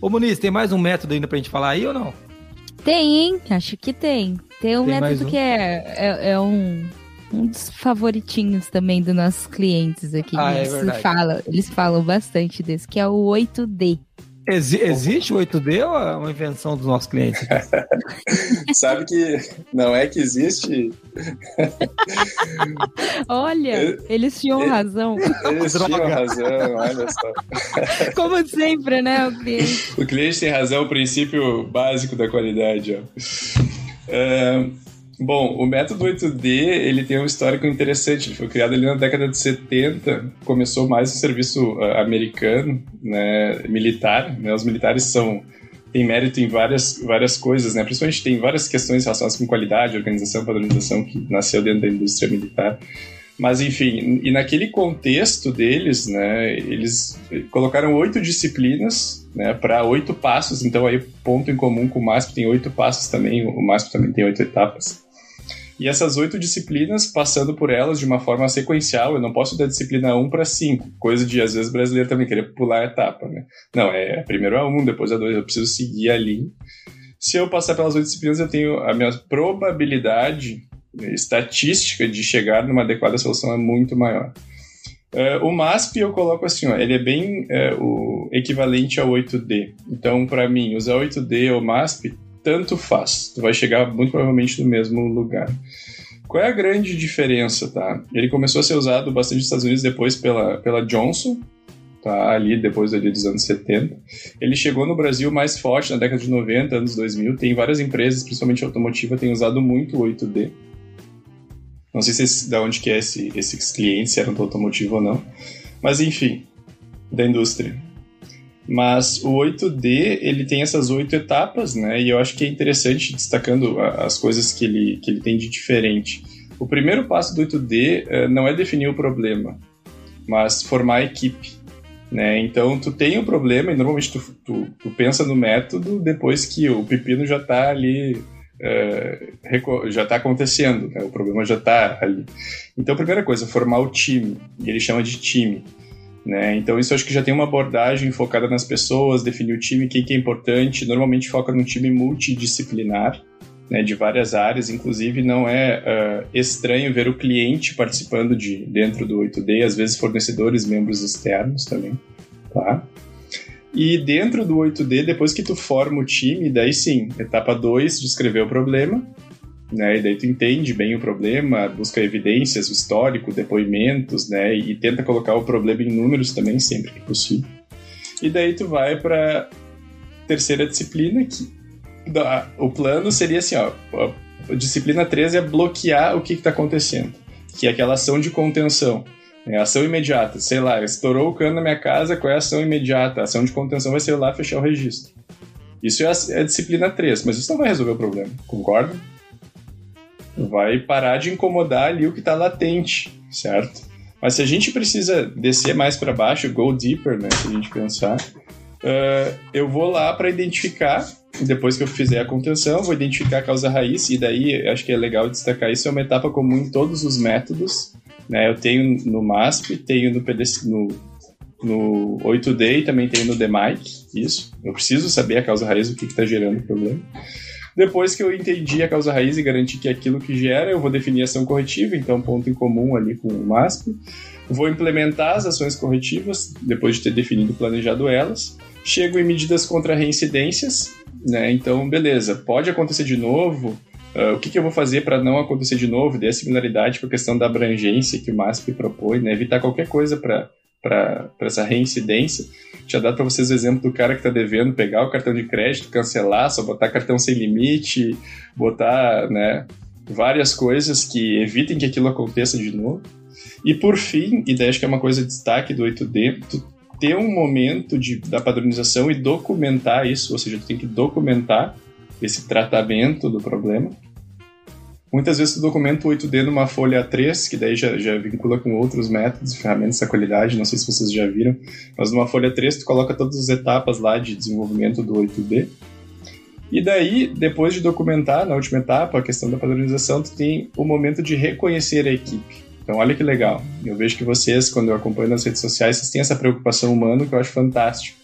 S1: Ô Muniz, tem mais um método ainda pra gente falar aí ou não?
S3: Tem, hein? Acho que tem. Tem um tem método um? que é, é, é, um, um dos favoritinhos também dos nossos clientes aqui. Ah, eles, é falam, eles falam bastante desse, que é o 8D.
S1: Exi existe o 8D ou é uma invenção dos nossos clientes?
S4: Sabe que não é que existe.
S3: olha, eles tinham razão.
S4: Eles tinham razão, olha só.
S3: Como sempre, né, o cliente?
S4: O cliente tem razão, o princípio básico da qualidade. Ó. É, Bom, o método 8D ele tem um histórico interessante. Ele foi criado ali na década de 70, começou mais o serviço uh, americano, né, militar. Né, os militares são têm mérito em várias, várias coisas, né? Principalmente tem várias questões relacionadas com qualidade, organização, padronização que nasceu dentro da indústria militar. Mas enfim, e naquele contexto deles, né, eles colocaram oito disciplinas, né, para oito passos. Então aí ponto em comum com o MASP tem oito passos também. O MASP também tem oito etapas. E essas oito disciplinas, passando por elas de uma forma sequencial, eu não posso dar disciplina 1 para 5, coisa de, às vezes, brasileiro também querer pular a etapa, né? Não, é primeiro a 1, depois a 2, eu preciso seguir a linha. Se eu passar pelas oito disciplinas, eu tenho a minha probabilidade estatística de chegar numa adequada solução é muito maior. Uh, o MASP eu coloco assim, ó, ele é bem uh, o equivalente ao 8D. Então, para mim, usar 8D ou MASP tanto faz. Tu vai chegar muito provavelmente no mesmo lugar. Qual é a grande diferença, tá? Ele começou a ser usado bastante nos Estados Unidos depois pela, pela Johnson, tá? Ali depois ali dos anos 70. Ele chegou no Brasil mais forte na década de 90, anos 2000. Tem várias empresas, principalmente automotiva, têm usado muito o 8D. Não sei se esse, da onde que é esse, esses clientes, se eram do automotivo ou não. Mas enfim, da indústria. Mas o 8D, ele tem essas oito etapas, né? E eu acho que é interessante, destacando as coisas que ele, que ele tem de diferente. O primeiro passo do 8D uh, eh, não é definir o problema, mas formar a equipe. Né? Então, tu tem o um problema e normalmente tu, tu, tu, pensa no método depois que o pepino já está ali, uh, já está acontecendo, né? o problema já está ali. Então, primeira coisa, formar o time, e ele chama de time. Né? Então isso acho que já tem uma abordagem focada nas pessoas, definir o time, o que, que é importante. Normalmente foca num time multidisciplinar, né, de várias áreas. Inclusive não é uh, estranho ver o cliente participando de dentro do 8D, às vezes fornecedores, membros externos também, tá? E dentro do 8D, depois que tu forma o time, daí sim, etapa 2, descrever o problema, né? E daí tu entende bem o problema, busca evidências, o histórico, depoimentos, né? E tenta colocar o problema em números também, sempre que possível. E daí tu vai para terceira disciplina, que o plano seria assim, ó, disciplina 13 é bloquear o que está acontecendo, que é aquela ação de contenção. É ação imediata, sei lá, estourou o cano na minha casa, qual é a ação imediata? A ação de contenção vai ser lá fechar o registro. Isso é a, é a disciplina 3, mas isso não vai resolver o problema, concorda? Vai parar de incomodar ali o que está latente, certo? Mas se a gente precisa descer mais para baixo, go deeper, né? Se a gente pensar, uh, eu vou lá para identificar, depois que eu fizer a contenção, vou identificar a causa raiz, e daí acho que é legal destacar isso, é uma etapa comum em todos os métodos. Né? Eu tenho no MASP, tenho no, PDC, no, no 8D e também tenho no DMIC, isso. Eu preciso saber a causa raiz, o que está gerando o problema. Depois que eu entendi a causa raiz e garanti que aquilo que gera, eu vou definir ação corretiva, então ponto em comum ali com o MASP. Vou implementar as ações corretivas, depois de ter definido e planejado elas. Chego em medidas contra reincidências, né? Então, beleza, pode acontecer de novo. Uh, o que, que, eu vou fazer para não acontecer de novo? Dê a similaridade com a questão da abrangência que o MASP propõe, né? Evitar qualquer coisa para essa reincidência. Tinha dado para vocês o exemplo do cara que está devendo pegar o cartão de crédito, cancelar, só botar cartão sem limite, botar né, várias coisas que evitem que aquilo aconteça de novo. E por fim, e daí acho que é uma coisa de destaque do 8D, tu ter um momento de, da padronização e documentar isso, ou seja, tu tem que documentar esse tratamento do problema. Muitas vezes tu documenta o 8D numa folha A3, que daí já, já vincula com outros métodos e ferramentas da qualidade, não sei se vocês já viram, mas numa folha A3 tu coloca todas as etapas lá de desenvolvimento do 8D. E daí, depois de documentar, na última etapa, a questão da padronização, tu tem o momento de reconhecer a equipe. Então, olha que legal. Eu vejo que vocês, quando eu acompanho nas redes sociais, vocês têm essa preocupação humana que eu acho fantástico.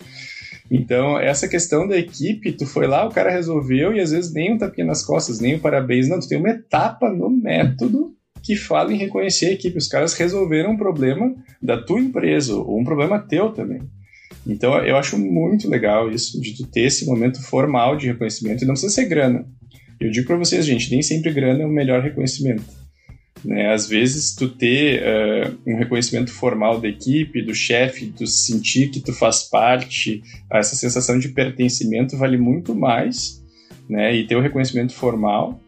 S4: Então, essa questão da equipe, tu foi lá, o cara resolveu e às vezes nem um tapinha nas costas, nem um parabéns. Não, tu tem uma etapa no método que fala em reconhecer a equipe. Os caras resolveram um problema da tua empresa, ou um problema teu também. Então, eu acho muito legal isso, de tu ter esse momento formal de reconhecimento, e não precisa ser grana. Eu digo para vocês, gente, nem sempre grana é o melhor reconhecimento. Né? Às vezes, tu ter uh, um reconhecimento formal da equipe, do chefe, tu sentir que tu faz parte, essa sensação de pertencimento vale muito mais, né? E ter o reconhecimento formal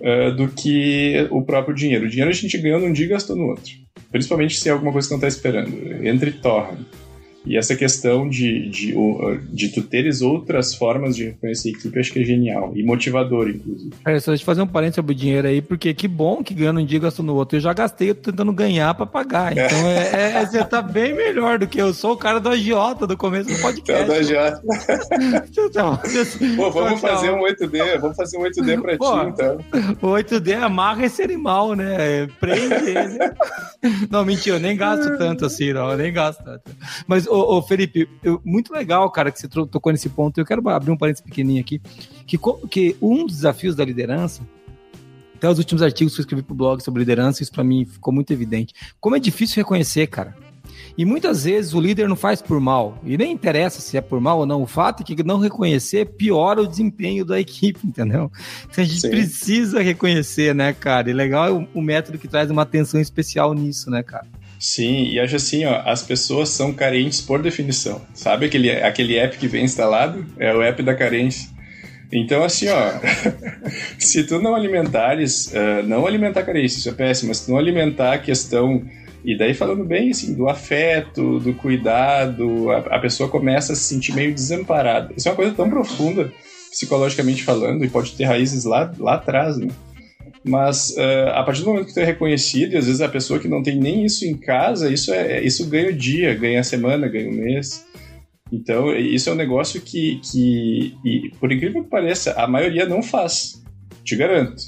S4: uh, do que o próprio dinheiro. O dinheiro a gente ganhou num dia e gastou no outro. Principalmente se é alguma coisa que não está esperando. Entre torra. E essa questão de, de, de tu teres outras formas de reconhecer a equipe, acho que é genial. E motivador, inclusive.
S1: É, só deixa eu fazer um parênteses sobre o dinheiro aí, porque que bom que ganha um dia e gastou no outro. Eu já gastei, eu tô tentando ganhar pra pagar. Então é, é, é, você tá bem melhor do que eu. Sou o cara do agiota do começo do podcast. É do agiota.
S4: Pô, vamos fazer um 8D, vamos fazer um 8D pra Pô, ti, então. O
S1: 8D amarra esse animal, né? Prende ele. Não, mentira, eu nem gasto tanto assim, não. Eu nem gasto tanto. Mas, ô, ô Felipe, eu, muito legal, cara, que você tocou nesse ponto. Eu quero abrir um parênteses pequenininho aqui. Que, que um dos desafios da liderança, até os últimos artigos que eu escrevi pro blog sobre liderança, isso para mim ficou muito evidente. Como é difícil reconhecer, cara. E muitas vezes o líder não faz por mal. E nem interessa se é por mal ou não. O fato é que não reconhecer piora o desempenho da equipe, entendeu? Então a gente Sim. precisa reconhecer, né, cara? E legal é o, o método que traz uma atenção especial nisso, né, cara?
S4: Sim, e acho assim, ó, as pessoas são carentes por definição. Sabe aquele, aquele app que vem instalado? É o app da carência. Então, assim, ó, se tu não alimentares, uh, não alimentar carência, isso é péssimo, mas se tu não alimentar a questão, e daí falando bem, assim, do afeto, do cuidado, a, a pessoa começa a se sentir meio desamparada. Isso é uma coisa tão profunda, psicologicamente falando, e pode ter raízes lá, lá atrás, né? Mas uh, a partir do momento que tu é reconhecido, e às vezes a pessoa que não tem nem isso em casa, isso, é, isso ganha o dia, ganha a semana, ganha o mês. Então, isso é um negócio que, que e, por incrível que pareça, a maioria não faz. Te garanto.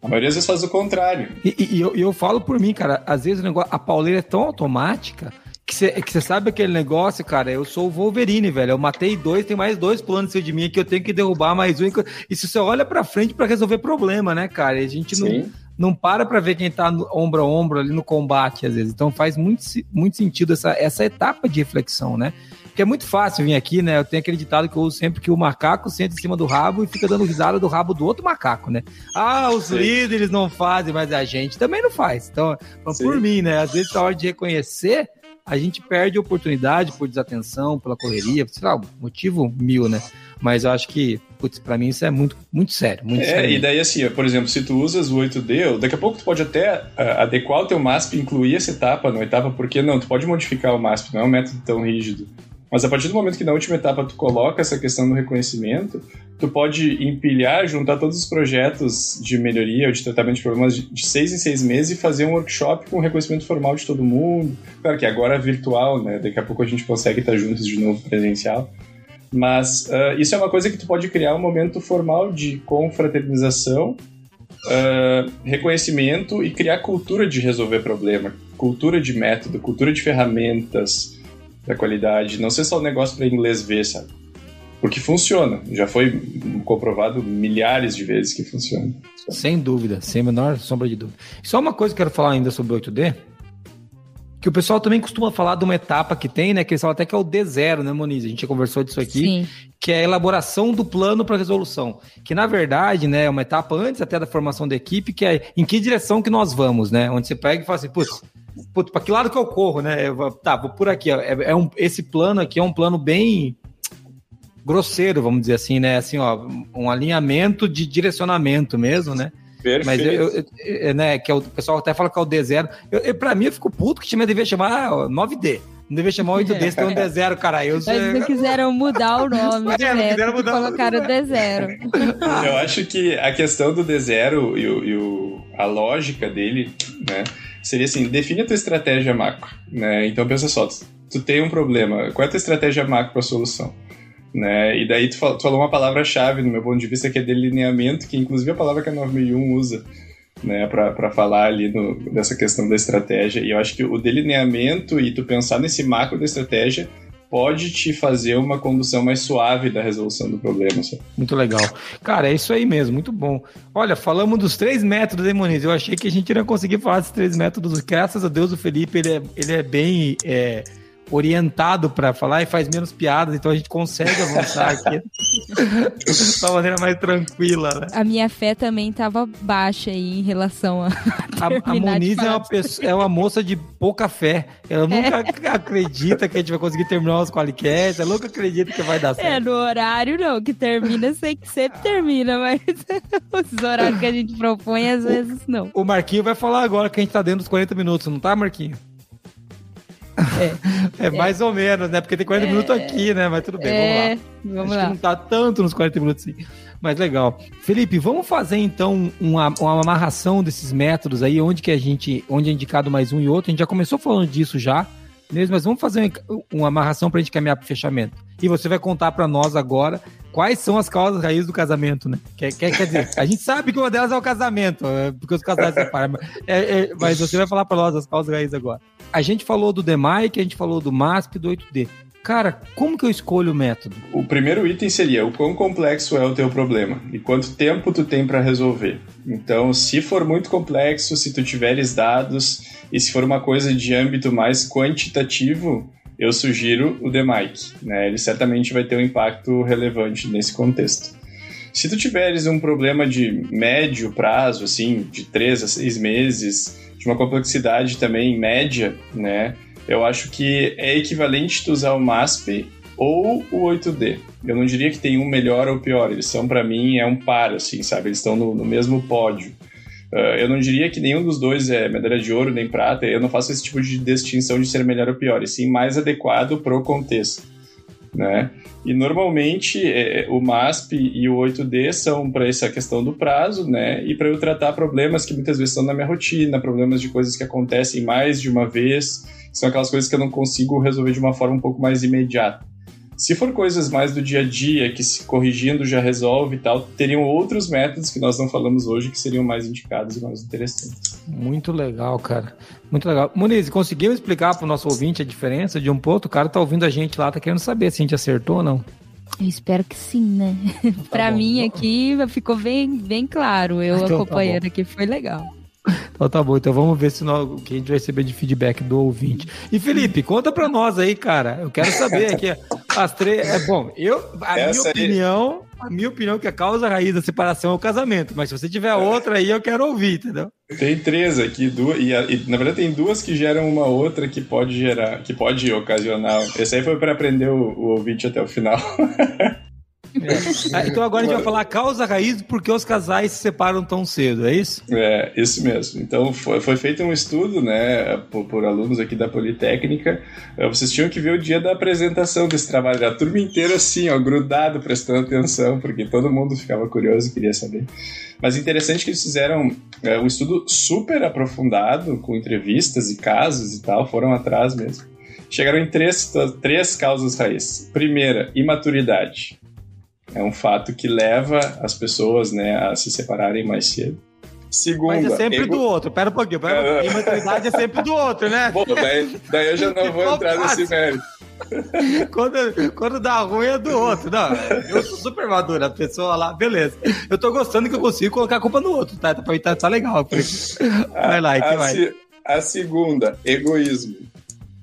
S4: A maioria às vezes faz o contrário.
S1: E, e, eu, eu, falo por mim, cara, às vezes negócio, a pauleira é tão automática que você que sabe aquele negócio, cara? Eu sou o Wolverine, velho. Eu matei dois, tem mais dois planos de mim que eu tenho que derrubar mais um. E se você olha pra frente para resolver problema, né, cara? E a gente não, não para pra ver quem tá no, ombro a ombro ali no combate, às vezes. Então faz muito, muito sentido essa, essa etapa de reflexão, né? Porque é muito fácil vir aqui, né? Eu tenho aquele ditado que eu uso sempre que o macaco senta em cima do rabo e fica dando risada do rabo do outro macaco, né? Ah, os Sim. líderes não fazem, mas a gente também não faz. Então, por mim, né? Às vezes, na hora de reconhecer, a gente perde oportunidade por desatenção, pela correria, sei lá, motivo mil, né? Mas eu acho que, putz, pra mim isso é muito, muito sério. Muito
S4: é,
S1: sério.
S4: e daí assim, por exemplo, se tu usas o 8D, daqui a pouco tu pode até uh, adequar o teu MASP, incluir essa etapa na etapa, porque não, tu pode modificar o MASP, não é um método tão rígido. Mas a partir do momento que na última etapa tu coloca essa questão do reconhecimento, tu pode empilhar, juntar todos os projetos de melhoria ou de tratamento de problemas de seis em seis meses e fazer um workshop com reconhecimento formal de todo mundo. Claro que agora é virtual, né? Daqui a pouco a gente consegue estar juntos de novo presencial. Mas uh, isso é uma coisa que tu pode criar um momento formal de confraternização, uh, reconhecimento e criar cultura de resolver problema, cultura de método, cultura de ferramentas da qualidade. Não ser só um negócio para inglês ver, sabe? Porque funciona. Já foi comprovado milhares de vezes que funciona.
S1: Sem dúvida, sem menor sombra de dúvida. Só uma coisa que eu quero falar ainda sobre o 8D que o pessoal também costuma falar de uma etapa que tem, né? Que eles falam até que é o D0, né, Moniz? A gente já conversou disso aqui, Sim. que é a elaboração do plano para resolução. Que, na verdade, né, é uma etapa antes até da formação da equipe, que é em que direção que nós vamos, né? Onde você pega e fala assim, putz, putz para que lado que eu corro, né? Eu vou, tá, vou por aqui, ó. É, é, um, esse plano aqui é um plano bem grosseiro, vamos dizer assim, né? Assim, ó, um alinhamento de direcionamento mesmo, né? Perfeito. Mas eu, eu, eu, né, que é o pessoal até fala que é o D0. Eu, eu, pra mim, eu fico puto que time devia chamar 9D. Não devia chamar 8D, se tem um D0, cara. Eu,
S3: Mas não quiseram mudar o nome. é, não quiseram mudar colocaram o D0.
S4: Eu acho que a questão do D0 e, o, e o, a lógica dele, né, seria assim: define a tua estratégia macro. Né? Então, pensa só, tu, tu tem um problema, qual é a tua estratégia macro para a solução? Né? E daí tu, falou uma palavra-chave no meu ponto de vista que é delineamento, que inclusive é a palavra que a 9001 usa né, para falar ali no, dessa questão da estratégia. E eu acho que o delineamento e tu pensar nesse macro da estratégia pode te fazer uma condução mais suave da resolução do problema. Sabe?
S1: Muito legal. Cara, é isso aí mesmo, muito bom. Olha, falamos dos três métodos, hein, Moniz? Eu achei que a gente ia conseguir falar dos três métodos. Graças a Deus, o Felipe, ele é, ele é bem... É orientado para falar e faz menos piadas, então a gente consegue avançar aqui de uma maneira mais tranquila. Né?
S3: A minha fé também estava baixa aí em relação a.
S1: A, a Moniz é uma, pessoa, é uma moça de pouca fé. Ela nunca é. acredita que a gente vai conseguir terminar os qualicasts, ela nunca acredita que vai dar é, certo.
S3: É, no horário não, que termina, sei que sempre termina, mas os horários que a gente propõe, às vezes não.
S1: O Marquinho vai falar agora que a gente tá dentro dos 40 minutos, não tá, Marquinho? É, é, mais ou menos, né? Porque tem 40 é, minutos aqui, né? Mas tudo bem, é, vamos lá. Vamos Acho lá. que não tá tanto nos 40 minutos assim. Mas legal. Felipe, vamos fazer então uma, uma amarração desses métodos aí, onde que a gente, onde é indicado mais um e outro. A gente já começou falando disso já, mas vamos fazer uma amarração para a gente caminhar para o fechamento. E você vai contar para nós agora quais são as causas raízes do casamento, né? Quer, quer, quer dizer, a gente sabe que uma delas é o casamento, é, porque os casais separam. É, é, mas você vai falar para nós as causas raízes agora. A gente falou do DMAIC, a gente falou do MASP do 8D. Cara, como que eu escolho o método?
S4: O primeiro item seria o quão complexo é o teu problema e quanto tempo tu tem para resolver. Então, se for muito complexo, se tu tiveres dados e se for uma coisa de âmbito mais quantitativo, eu sugiro o DMAIC. Né? Ele certamente vai ter um impacto relevante nesse contexto. Se tu tiveres um problema de médio prazo, assim, de 3 a 6 meses, de uma complexidade também média, né? Eu acho que é equivalente tu usar o MASP ou o 8D. Eu não diria que tem um melhor ou pior, eles são para mim é um par, assim, sabe? Eles estão no, no mesmo pódio. Uh, eu não diria que nenhum dos dois é medalha de ouro nem prata, eu não faço esse tipo de distinção de ser melhor ou pior, e sim mais adequado pro contexto, né? E normalmente é, o MASP e o 8D são para essa questão do prazo, né? E para eu tratar problemas que muitas vezes estão na minha rotina, problemas de coisas que acontecem mais de uma vez, são aquelas coisas que eu não consigo resolver de uma forma um pouco mais imediata. Se for coisas mais do dia a dia, que se corrigindo já resolve e tal, teriam outros métodos que nós não falamos hoje que seriam mais indicados e mais interessantes.
S1: Muito legal, cara. Muito legal. Muniz, conseguiu explicar para o nosso ouvinte a diferença de um ponto? O cara tá ouvindo a gente lá, tá querendo saber se a gente acertou ou não.
S3: Eu espero que sim, né? Tá para mim aqui ficou bem, bem claro. Eu então, tá acompanhando tá aqui, foi legal.
S1: Então tá bom, então vamos ver se nós, o que a gente vai receber de feedback do ouvinte. E Felipe, conta pra nós aí, cara. Eu quero saber aqui. As três. É bom, eu. A Essa minha opinião. A minha opinião é que a causa raiz da separação é o casamento. Mas se você tiver outra aí, eu quero ouvir, entendeu?
S4: Tem três aqui, duas, e, e, na verdade tem duas que geram uma outra que pode gerar, que pode ocasionar. Esse aí foi para aprender o, o ouvinte até o final.
S1: É. Então agora a gente vai falar causa raiz porque os casais se separam tão cedo, é isso?
S4: É, isso mesmo. Então foi, foi feito um estudo, né, por, por, alunos aqui da Politécnica. É, vocês tinham que ver o dia da apresentação desse trabalho, a turma inteira assim, ó, grudado, prestando atenção, porque todo mundo ficava curioso e queria saber. Mas interessante que eles fizeram é, um estudo super aprofundado, com entrevistas e casos e tal, foram atrás mesmo. Chegaram em três, três causas raiz. Primeira, imaturidade. É um fato que leva as pessoas né, a se separarem mais cedo.
S1: Segunda. Mas é sempre ego... do outro. Pera um pouquinho. Pera um. Imaturidade é sempre do outro, né?
S4: Bom, daí, daí eu já não vou entrar nesse mérito.
S1: quando, quando dá ruim é do outro. Não, eu sou super maduro, a pessoa lá, beleza. Eu tô gostando que eu consigo colocar a culpa no outro, tá? Tá, tá, tá legal.
S4: Vai lá, que a, vai. Se, a segunda, egoísmo.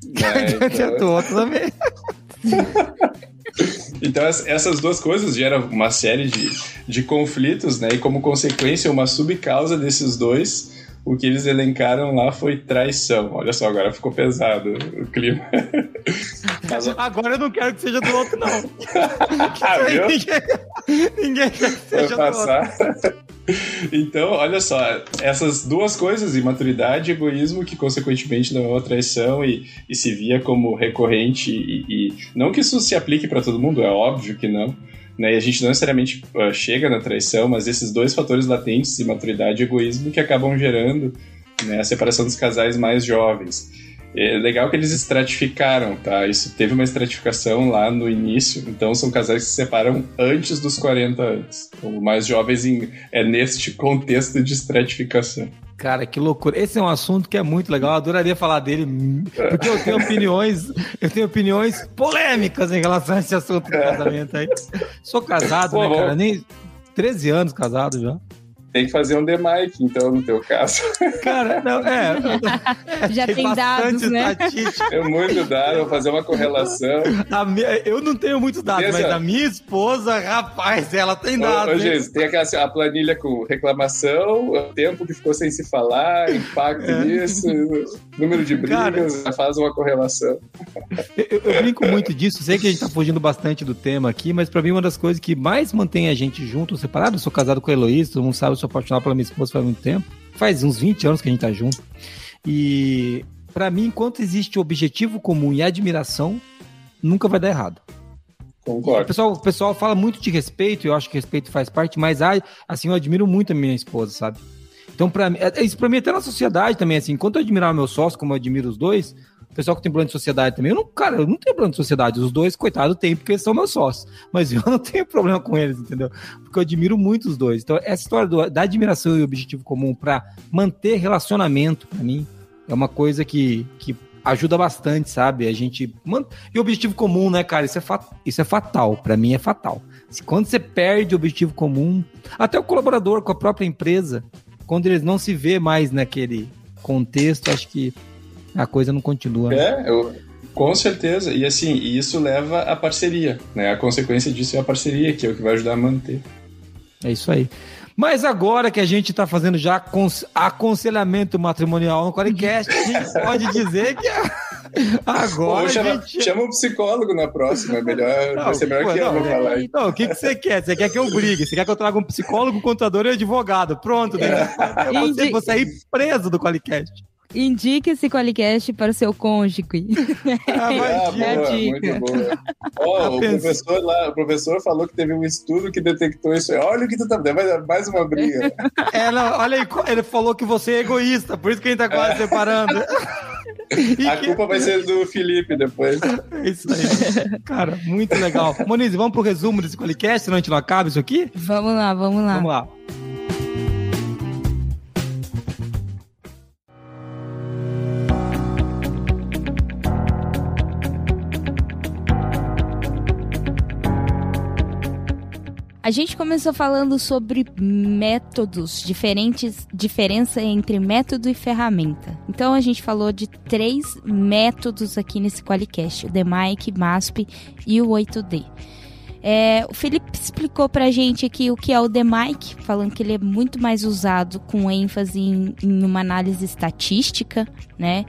S1: Né? Então... do outro também.
S4: Então essas duas coisas geram uma série de, de conflitos, né? E como consequência, uma subcausa desses dois o que eles elencaram lá foi traição. Olha só, agora ficou pesado o clima.
S1: Mas... Agora eu não quero que seja do outro, não. ah, viu? Ninguém, ninguém quer que seja do outro.
S4: Então, olha só, essas duas coisas, imaturidade e egoísmo, que consequentemente levou a traição e, e se via como recorrente, e, e não que isso se aplique para todo mundo, é óbvio que não, né? E a gente não necessariamente uh, chega na traição, mas esses dois fatores latentes, imaturidade e egoísmo, que acabam gerando né, a separação dos casais mais jovens. É legal que eles estratificaram, tá? Isso teve uma estratificação lá no início, então são casais que se separam antes dos 40 anos. Então, mais jovens em, é neste contexto de estratificação.
S1: Cara, que loucura. Esse é um assunto que é muito legal. Eu adoraria falar dele, porque eu tenho opiniões, eu tenho opiniões polêmicas em relação a esse assunto do casamento aí. Sou casado, Pô, né, cara? Nem 13 anos casado já.
S4: Tem que fazer um Mike, então, no teu caso.
S1: Cara, não, é.
S3: Já tem, tem dados, né?
S4: É muito dado, vou fazer uma correlação.
S1: Minha, eu não tenho muitos dados, mas a minha esposa, rapaz, ela tem dados. Ô,
S4: gente, tem aquela, a planilha com reclamação, o tempo que ficou sem se falar, impacto é. nisso, número de brigas, Cara, faz uma correlação.
S1: Eu, eu, brinco muito disso, sei que a gente tá fugindo bastante do tema aqui, mas para mim uma das coisas que mais mantém a gente junto, separado, eu sou casado com a Heloísa, todo mundo sabe, sou apaixonado pela minha esposa faz muito tempo. Faz uns 20 anos que a gente tá junto. E para mim, enquanto existe objetivo comum e admiração, nunca vai dar errado.
S4: Concordo.
S1: O pessoal, o pessoal fala muito de respeito, eu acho que respeito faz parte, mas assim, eu admiro muito a minha esposa, sabe? Então, para mim, é, isso para mim até na sociedade também, assim, enquanto eu admirar o meu sócio, como eu admiro os dois, pessoal que tem plano de sociedade também. Eu não, cara, eu não tenho plano de sociedade. Os dois, coitado, tem, porque eles são meus sócios. Mas eu não tenho problema com eles, entendeu? Porque eu admiro muito os dois. Então, essa história do, da admiração e objetivo comum para manter relacionamento, para mim, é uma coisa que, que ajuda bastante, sabe? A gente. E o objetivo comum, né, cara? Isso é, fa... isso é fatal. para mim é fatal. Quando você perde o objetivo comum, até o colaborador com a própria empresa, quando eles não se vê mais naquele contexto, acho que a coisa não continua.
S4: Né? É, eu, com certeza. E assim, isso leva à parceria, né? A consequência disso é a parceria, que é o que vai ajudar a manter.
S1: É isso aí. Mas agora que a gente está fazendo já aconselhamento matrimonial no Qualicast, a gente pode dizer que agora.
S4: Chama,
S1: gente...
S4: chama um psicólogo na próxima, é melhor, não, vai ser melhor pô, que não, eu vou falar.
S1: Então, o que, que você quer? Você quer que eu brigue? Você quer que eu traga um psicólogo, contador e advogado? Pronto, né? É. Você, você ir preso do Qualicast.
S3: Indique esse Qualicast para o seu cônjuge.
S4: Ah, boa, muito boa. Oh, o, professor lá, o professor falou que teve um estudo que detectou isso. Olha o que tu tá vendo, mais uma briga.
S1: Ela, olha aí, ele falou que você é egoísta, por isso que a gente tá quase separando.
S4: a que... culpa vai ser do Felipe depois.
S1: Isso aí. Cara, muito legal. Moniz, vamos pro resumo desse Qualicast, senão a gente não acaba isso aqui?
S3: Vamos lá, vamos lá.
S1: Vamos lá.
S3: A gente começou falando sobre métodos, diferentes, diferença entre método e ferramenta. Então a gente falou de três métodos aqui nesse Qualicast: o DMIC, MASP e o 8D. É, o Felipe explicou pra gente aqui o que é o DMIC, falando que ele é muito mais usado com ênfase em, em uma análise estatística, né?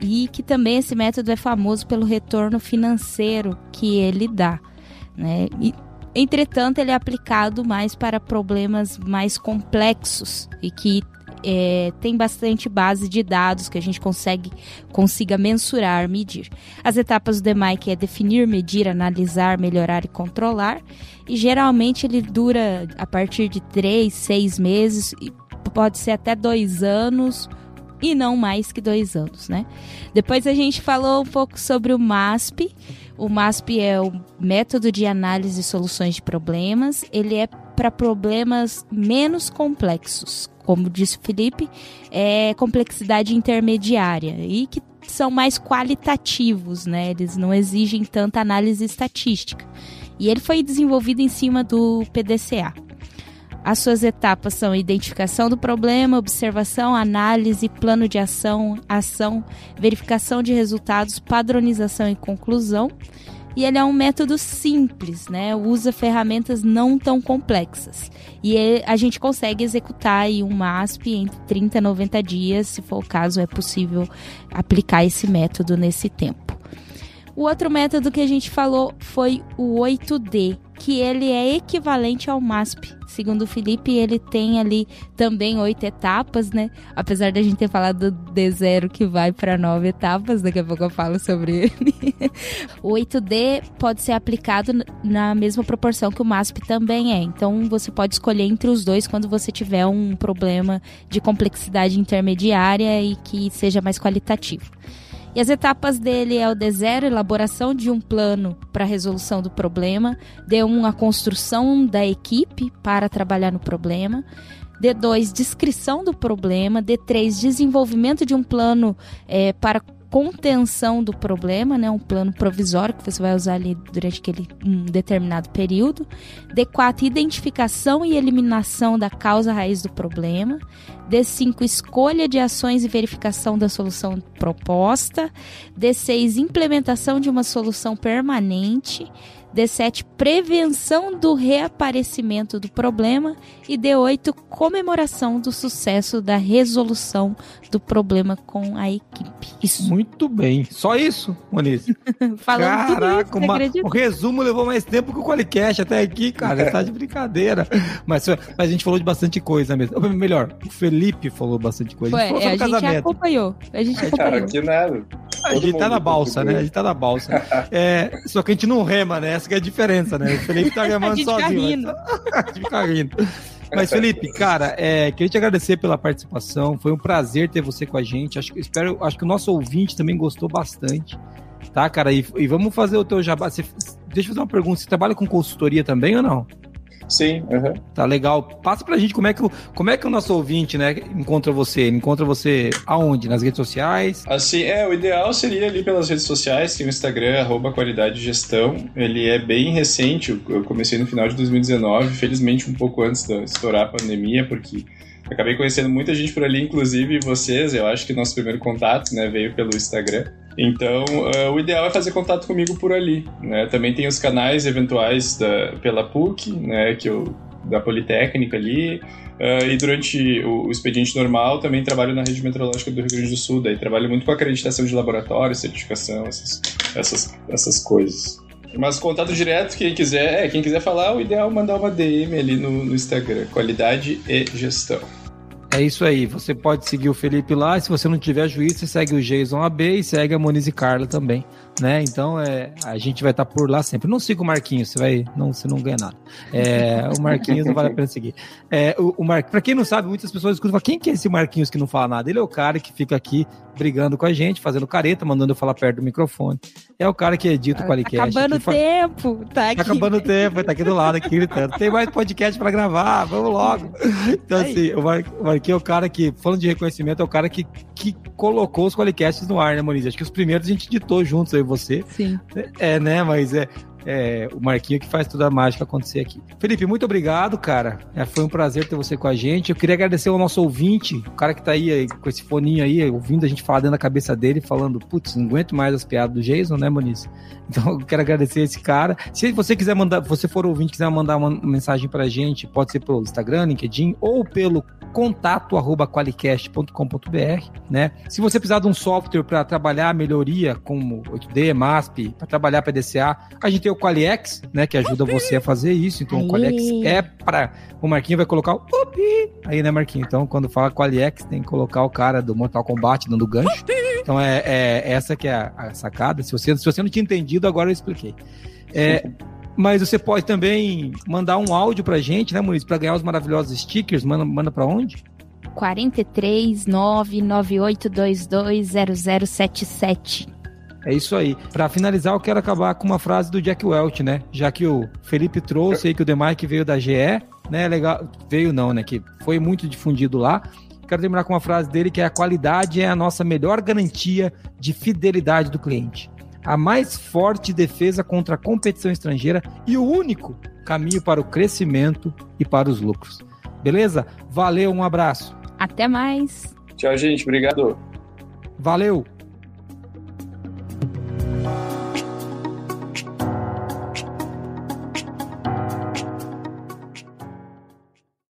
S3: E que também esse método é famoso pelo retorno financeiro que ele dá. Né? E Entretanto, ele é aplicado mais para problemas mais complexos e que é, tem bastante base de dados que a gente consegue consiga mensurar, medir. As etapas do DMAIC é definir, medir, analisar, melhorar e controlar. E geralmente ele dura a partir de três, seis meses, pode ser até dois anos e não mais que dois anos, né? Depois a gente falou um pouco sobre o MASP. O MASP é o método de análise e soluções de problemas. Ele é para problemas menos complexos, como disse o Felipe, é complexidade intermediária e que são mais qualitativos, né? Eles não exigem tanta análise estatística. E ele foi desenvolvido em cima do PDCA. As suas etapas são identificação do problema, observação, análise, plano de ação, ação, verificação de resultados, padronização e conclusão e ele é um método simples, né? Usa ferramentas não tão complexas. E a gente consegue executar aí um MASP entre 30 e 90 dias, se for o caso, é possível aplicar esse método nesse tempo. O outro método que a gente falou foi o 8D, que ele é equivalente ao MASP. Segundo o Felipe, ele tem ali também oito etapas, né? Apesar da gente ter falado do D0 que vai para nove etapas, daqui a pouco eu falo sobre ele. o 8D pode ser aplicado na mesma proporção que o MASP também é. Então você pode escolher entre os dois quando você tiver um problema de complexidade intermediária e que seja mais qualitativo. E as etapas dele é o D0, elaboração de um plano para resolução do problema, D1, a construção da equipe para trabalhar no problema, D2, descrição do problema, D3, desenvolvimento de um plano é, para contenção do problema, né, um plano provisório que você vai usar ali durante aquele um determinado período. D4, identificação e eliminação da causa raiz do problema. D5, escolha de ações e verificação da solução proposta. D6, implementação de uma solução permanente. D7, prevenção do reaparecimento do problema. E D8, comemoração do sucesso da resolução do problema com a equipe.
S1: Isso. Muito bem. Só isso, Moniz?
S3: Falando
S1: Caraca, tudo isso, uma, o resumo levou mais tempo que o Qualicast até aqui, cara. tá de brincadeira. Mas, mas, a gente falou de bastante coisa mesmo. Ou melhor, o Felipe falou bastante coisa.
S3: A gente,
S1: é,
S3: a gente acompanhou. A gente acompanhou.
S4: Cara, aqui nada.
S1: A gente tá na balsa, né? A gente tá na balsa. É, só que a gente não rema, né? Essa é a diferença, né? O Felipe tá remando sozinho. a gente fica rindo. Mas, Felipe, cara, é, queria te agradecer pela participação. Foi um prazer ter você com a gente. Acho, espero, acho que o nosso ouvinte também gostou bastante. Tá, cara? E, e vamos fazer o teu jabá. Você, deixa eu fazer uma pergunta. Você trabalha com consultoria também ou não?
S4: Sim, uhum.
S1: Tá legal. Passa pra gente como é que, como é que o nosso ouvinte, né, encontra você. Ele encontra você aonde? Nas redes sociais?
S4: Assim, é, o ideal seria ali pelas redes sociais, tem o Instagram, arroba qualidade gestão. Ele é bem recente, eu comecei no final de 2019, felizmente um pouco antes de estourar a pandemia, porque acabei conhecendo muita gente por ali, inclusive vocês. Eu acho que nosso primeiro contato, né, veio pelo Instagram. Então, uh, o ideal é fazer contato comigo por ali. Né? Também tem os canais eventuais da, pela PUC, né, que eu, da Politécnica ali. Uh, e durante o, o, expediente normal também trabalho na rede meteorológica do Rio Grande do Sul. Daí trabalho muito com acreditação de laboratório, certificação, essas, essas, essas coisas. Mas contato direto, quem quiser, é, quem quiser falar, o ideal é mandar uma DM ali no, no Instagram, qualidade e gestão.
S1: É isso aí. Você pode seguir o Felipe lá. Se você não tiver juízo, você segue o Jason AB e segue a Moniz e Carla também né? Então é, a gente vai estar tá por lá sempre. Não siga o Marquinhos, você vai, não, você não ganha nada. É, o Marquinhos não vale a pena seguir. É, o, o Mar... Para quem não sabe, muitas pessoas escutam, quem que é esse Marquinhos que não fala nada? Ele é o cara que fica aqui brigando com a gente, fazendo careta, mandando eu falar perto do microfone. É o cara que edita o Qualicast.
S3: Tá acabando o fa... tempo, tá, tá
S1: aqui. Tá acabando o tempo, tá aqui do lado, aqui gritando. Tem mais podcast para gravar, vamos logo. Então, assim, o Marquinhos é o cara que, falando de reconhecimento, é o cara que, que colocou os Qualicasts no ar, né, Moniz? Acho que os primeiros a gente editou juntos aí, você.
S3: Sim.
S1: É, né? Mas é, é, o Marquinho que faz toda a mágica acontecer aqui. Felipe, muito obrigado, cara. É, foi um prazer ter você com a gente. Eu queria agradecer ao nosso ouvinte, o cara que tá aí, aí com esse foninho aí, ouvindo a gente falar dentro da cabeça dele, falando, putz, não aguento mais as piadas do Jason, né, Moniz? Então eu quero agradecer esse cara. Se você quiser mandar, você for ouvinte, quiser mandar uma mensagem pra gente, pode ser pelo Instagram, LinkedIn ou pelo contato arroba qualicast.com.br, né? Se você precisar de um software para trabalhar melhoria como 8D, MASP, para trabalhar PDCA, a gente tem o Qualiex, né, que ajuda você a fazer isso. Então Aê. o Qualiex é para o Marquinho vai colocar o Upi! aí, né, Marquinho? Então quando fala Qualiex, tem que colocar o cara do Mortal Kombat dando gancho. Então é, é essa que é a, a, sacada. Se você, se você não tinha entendido, agora eu expliquei. É, mas você pode também mandar um áudio pra gente, né, Muniz? Pra ganhar os maravilhosos stickers. Manda, manda pra onde?
S3: 43 998220077.
S1: É isso aí. Para finalizar, eu quero acabar com uma frase do Jack Welch, né? Já que o Felipe trouxe aí que o Demike veio da GE, né? Legal, veio não, né? Que foi muito difundido lá. Quero terminar com uma frase dele que é a qualidade é a nossa melhor garantia de fidelidade do cliente. A mais forte defesa contra a competição estrangeira e o único caminho para o crescimento e para os lucros. Beleza? Valeu, um abraço.
S3: Até mais.
S4: Tchau, gente. Obrigado.
S1: Valeu.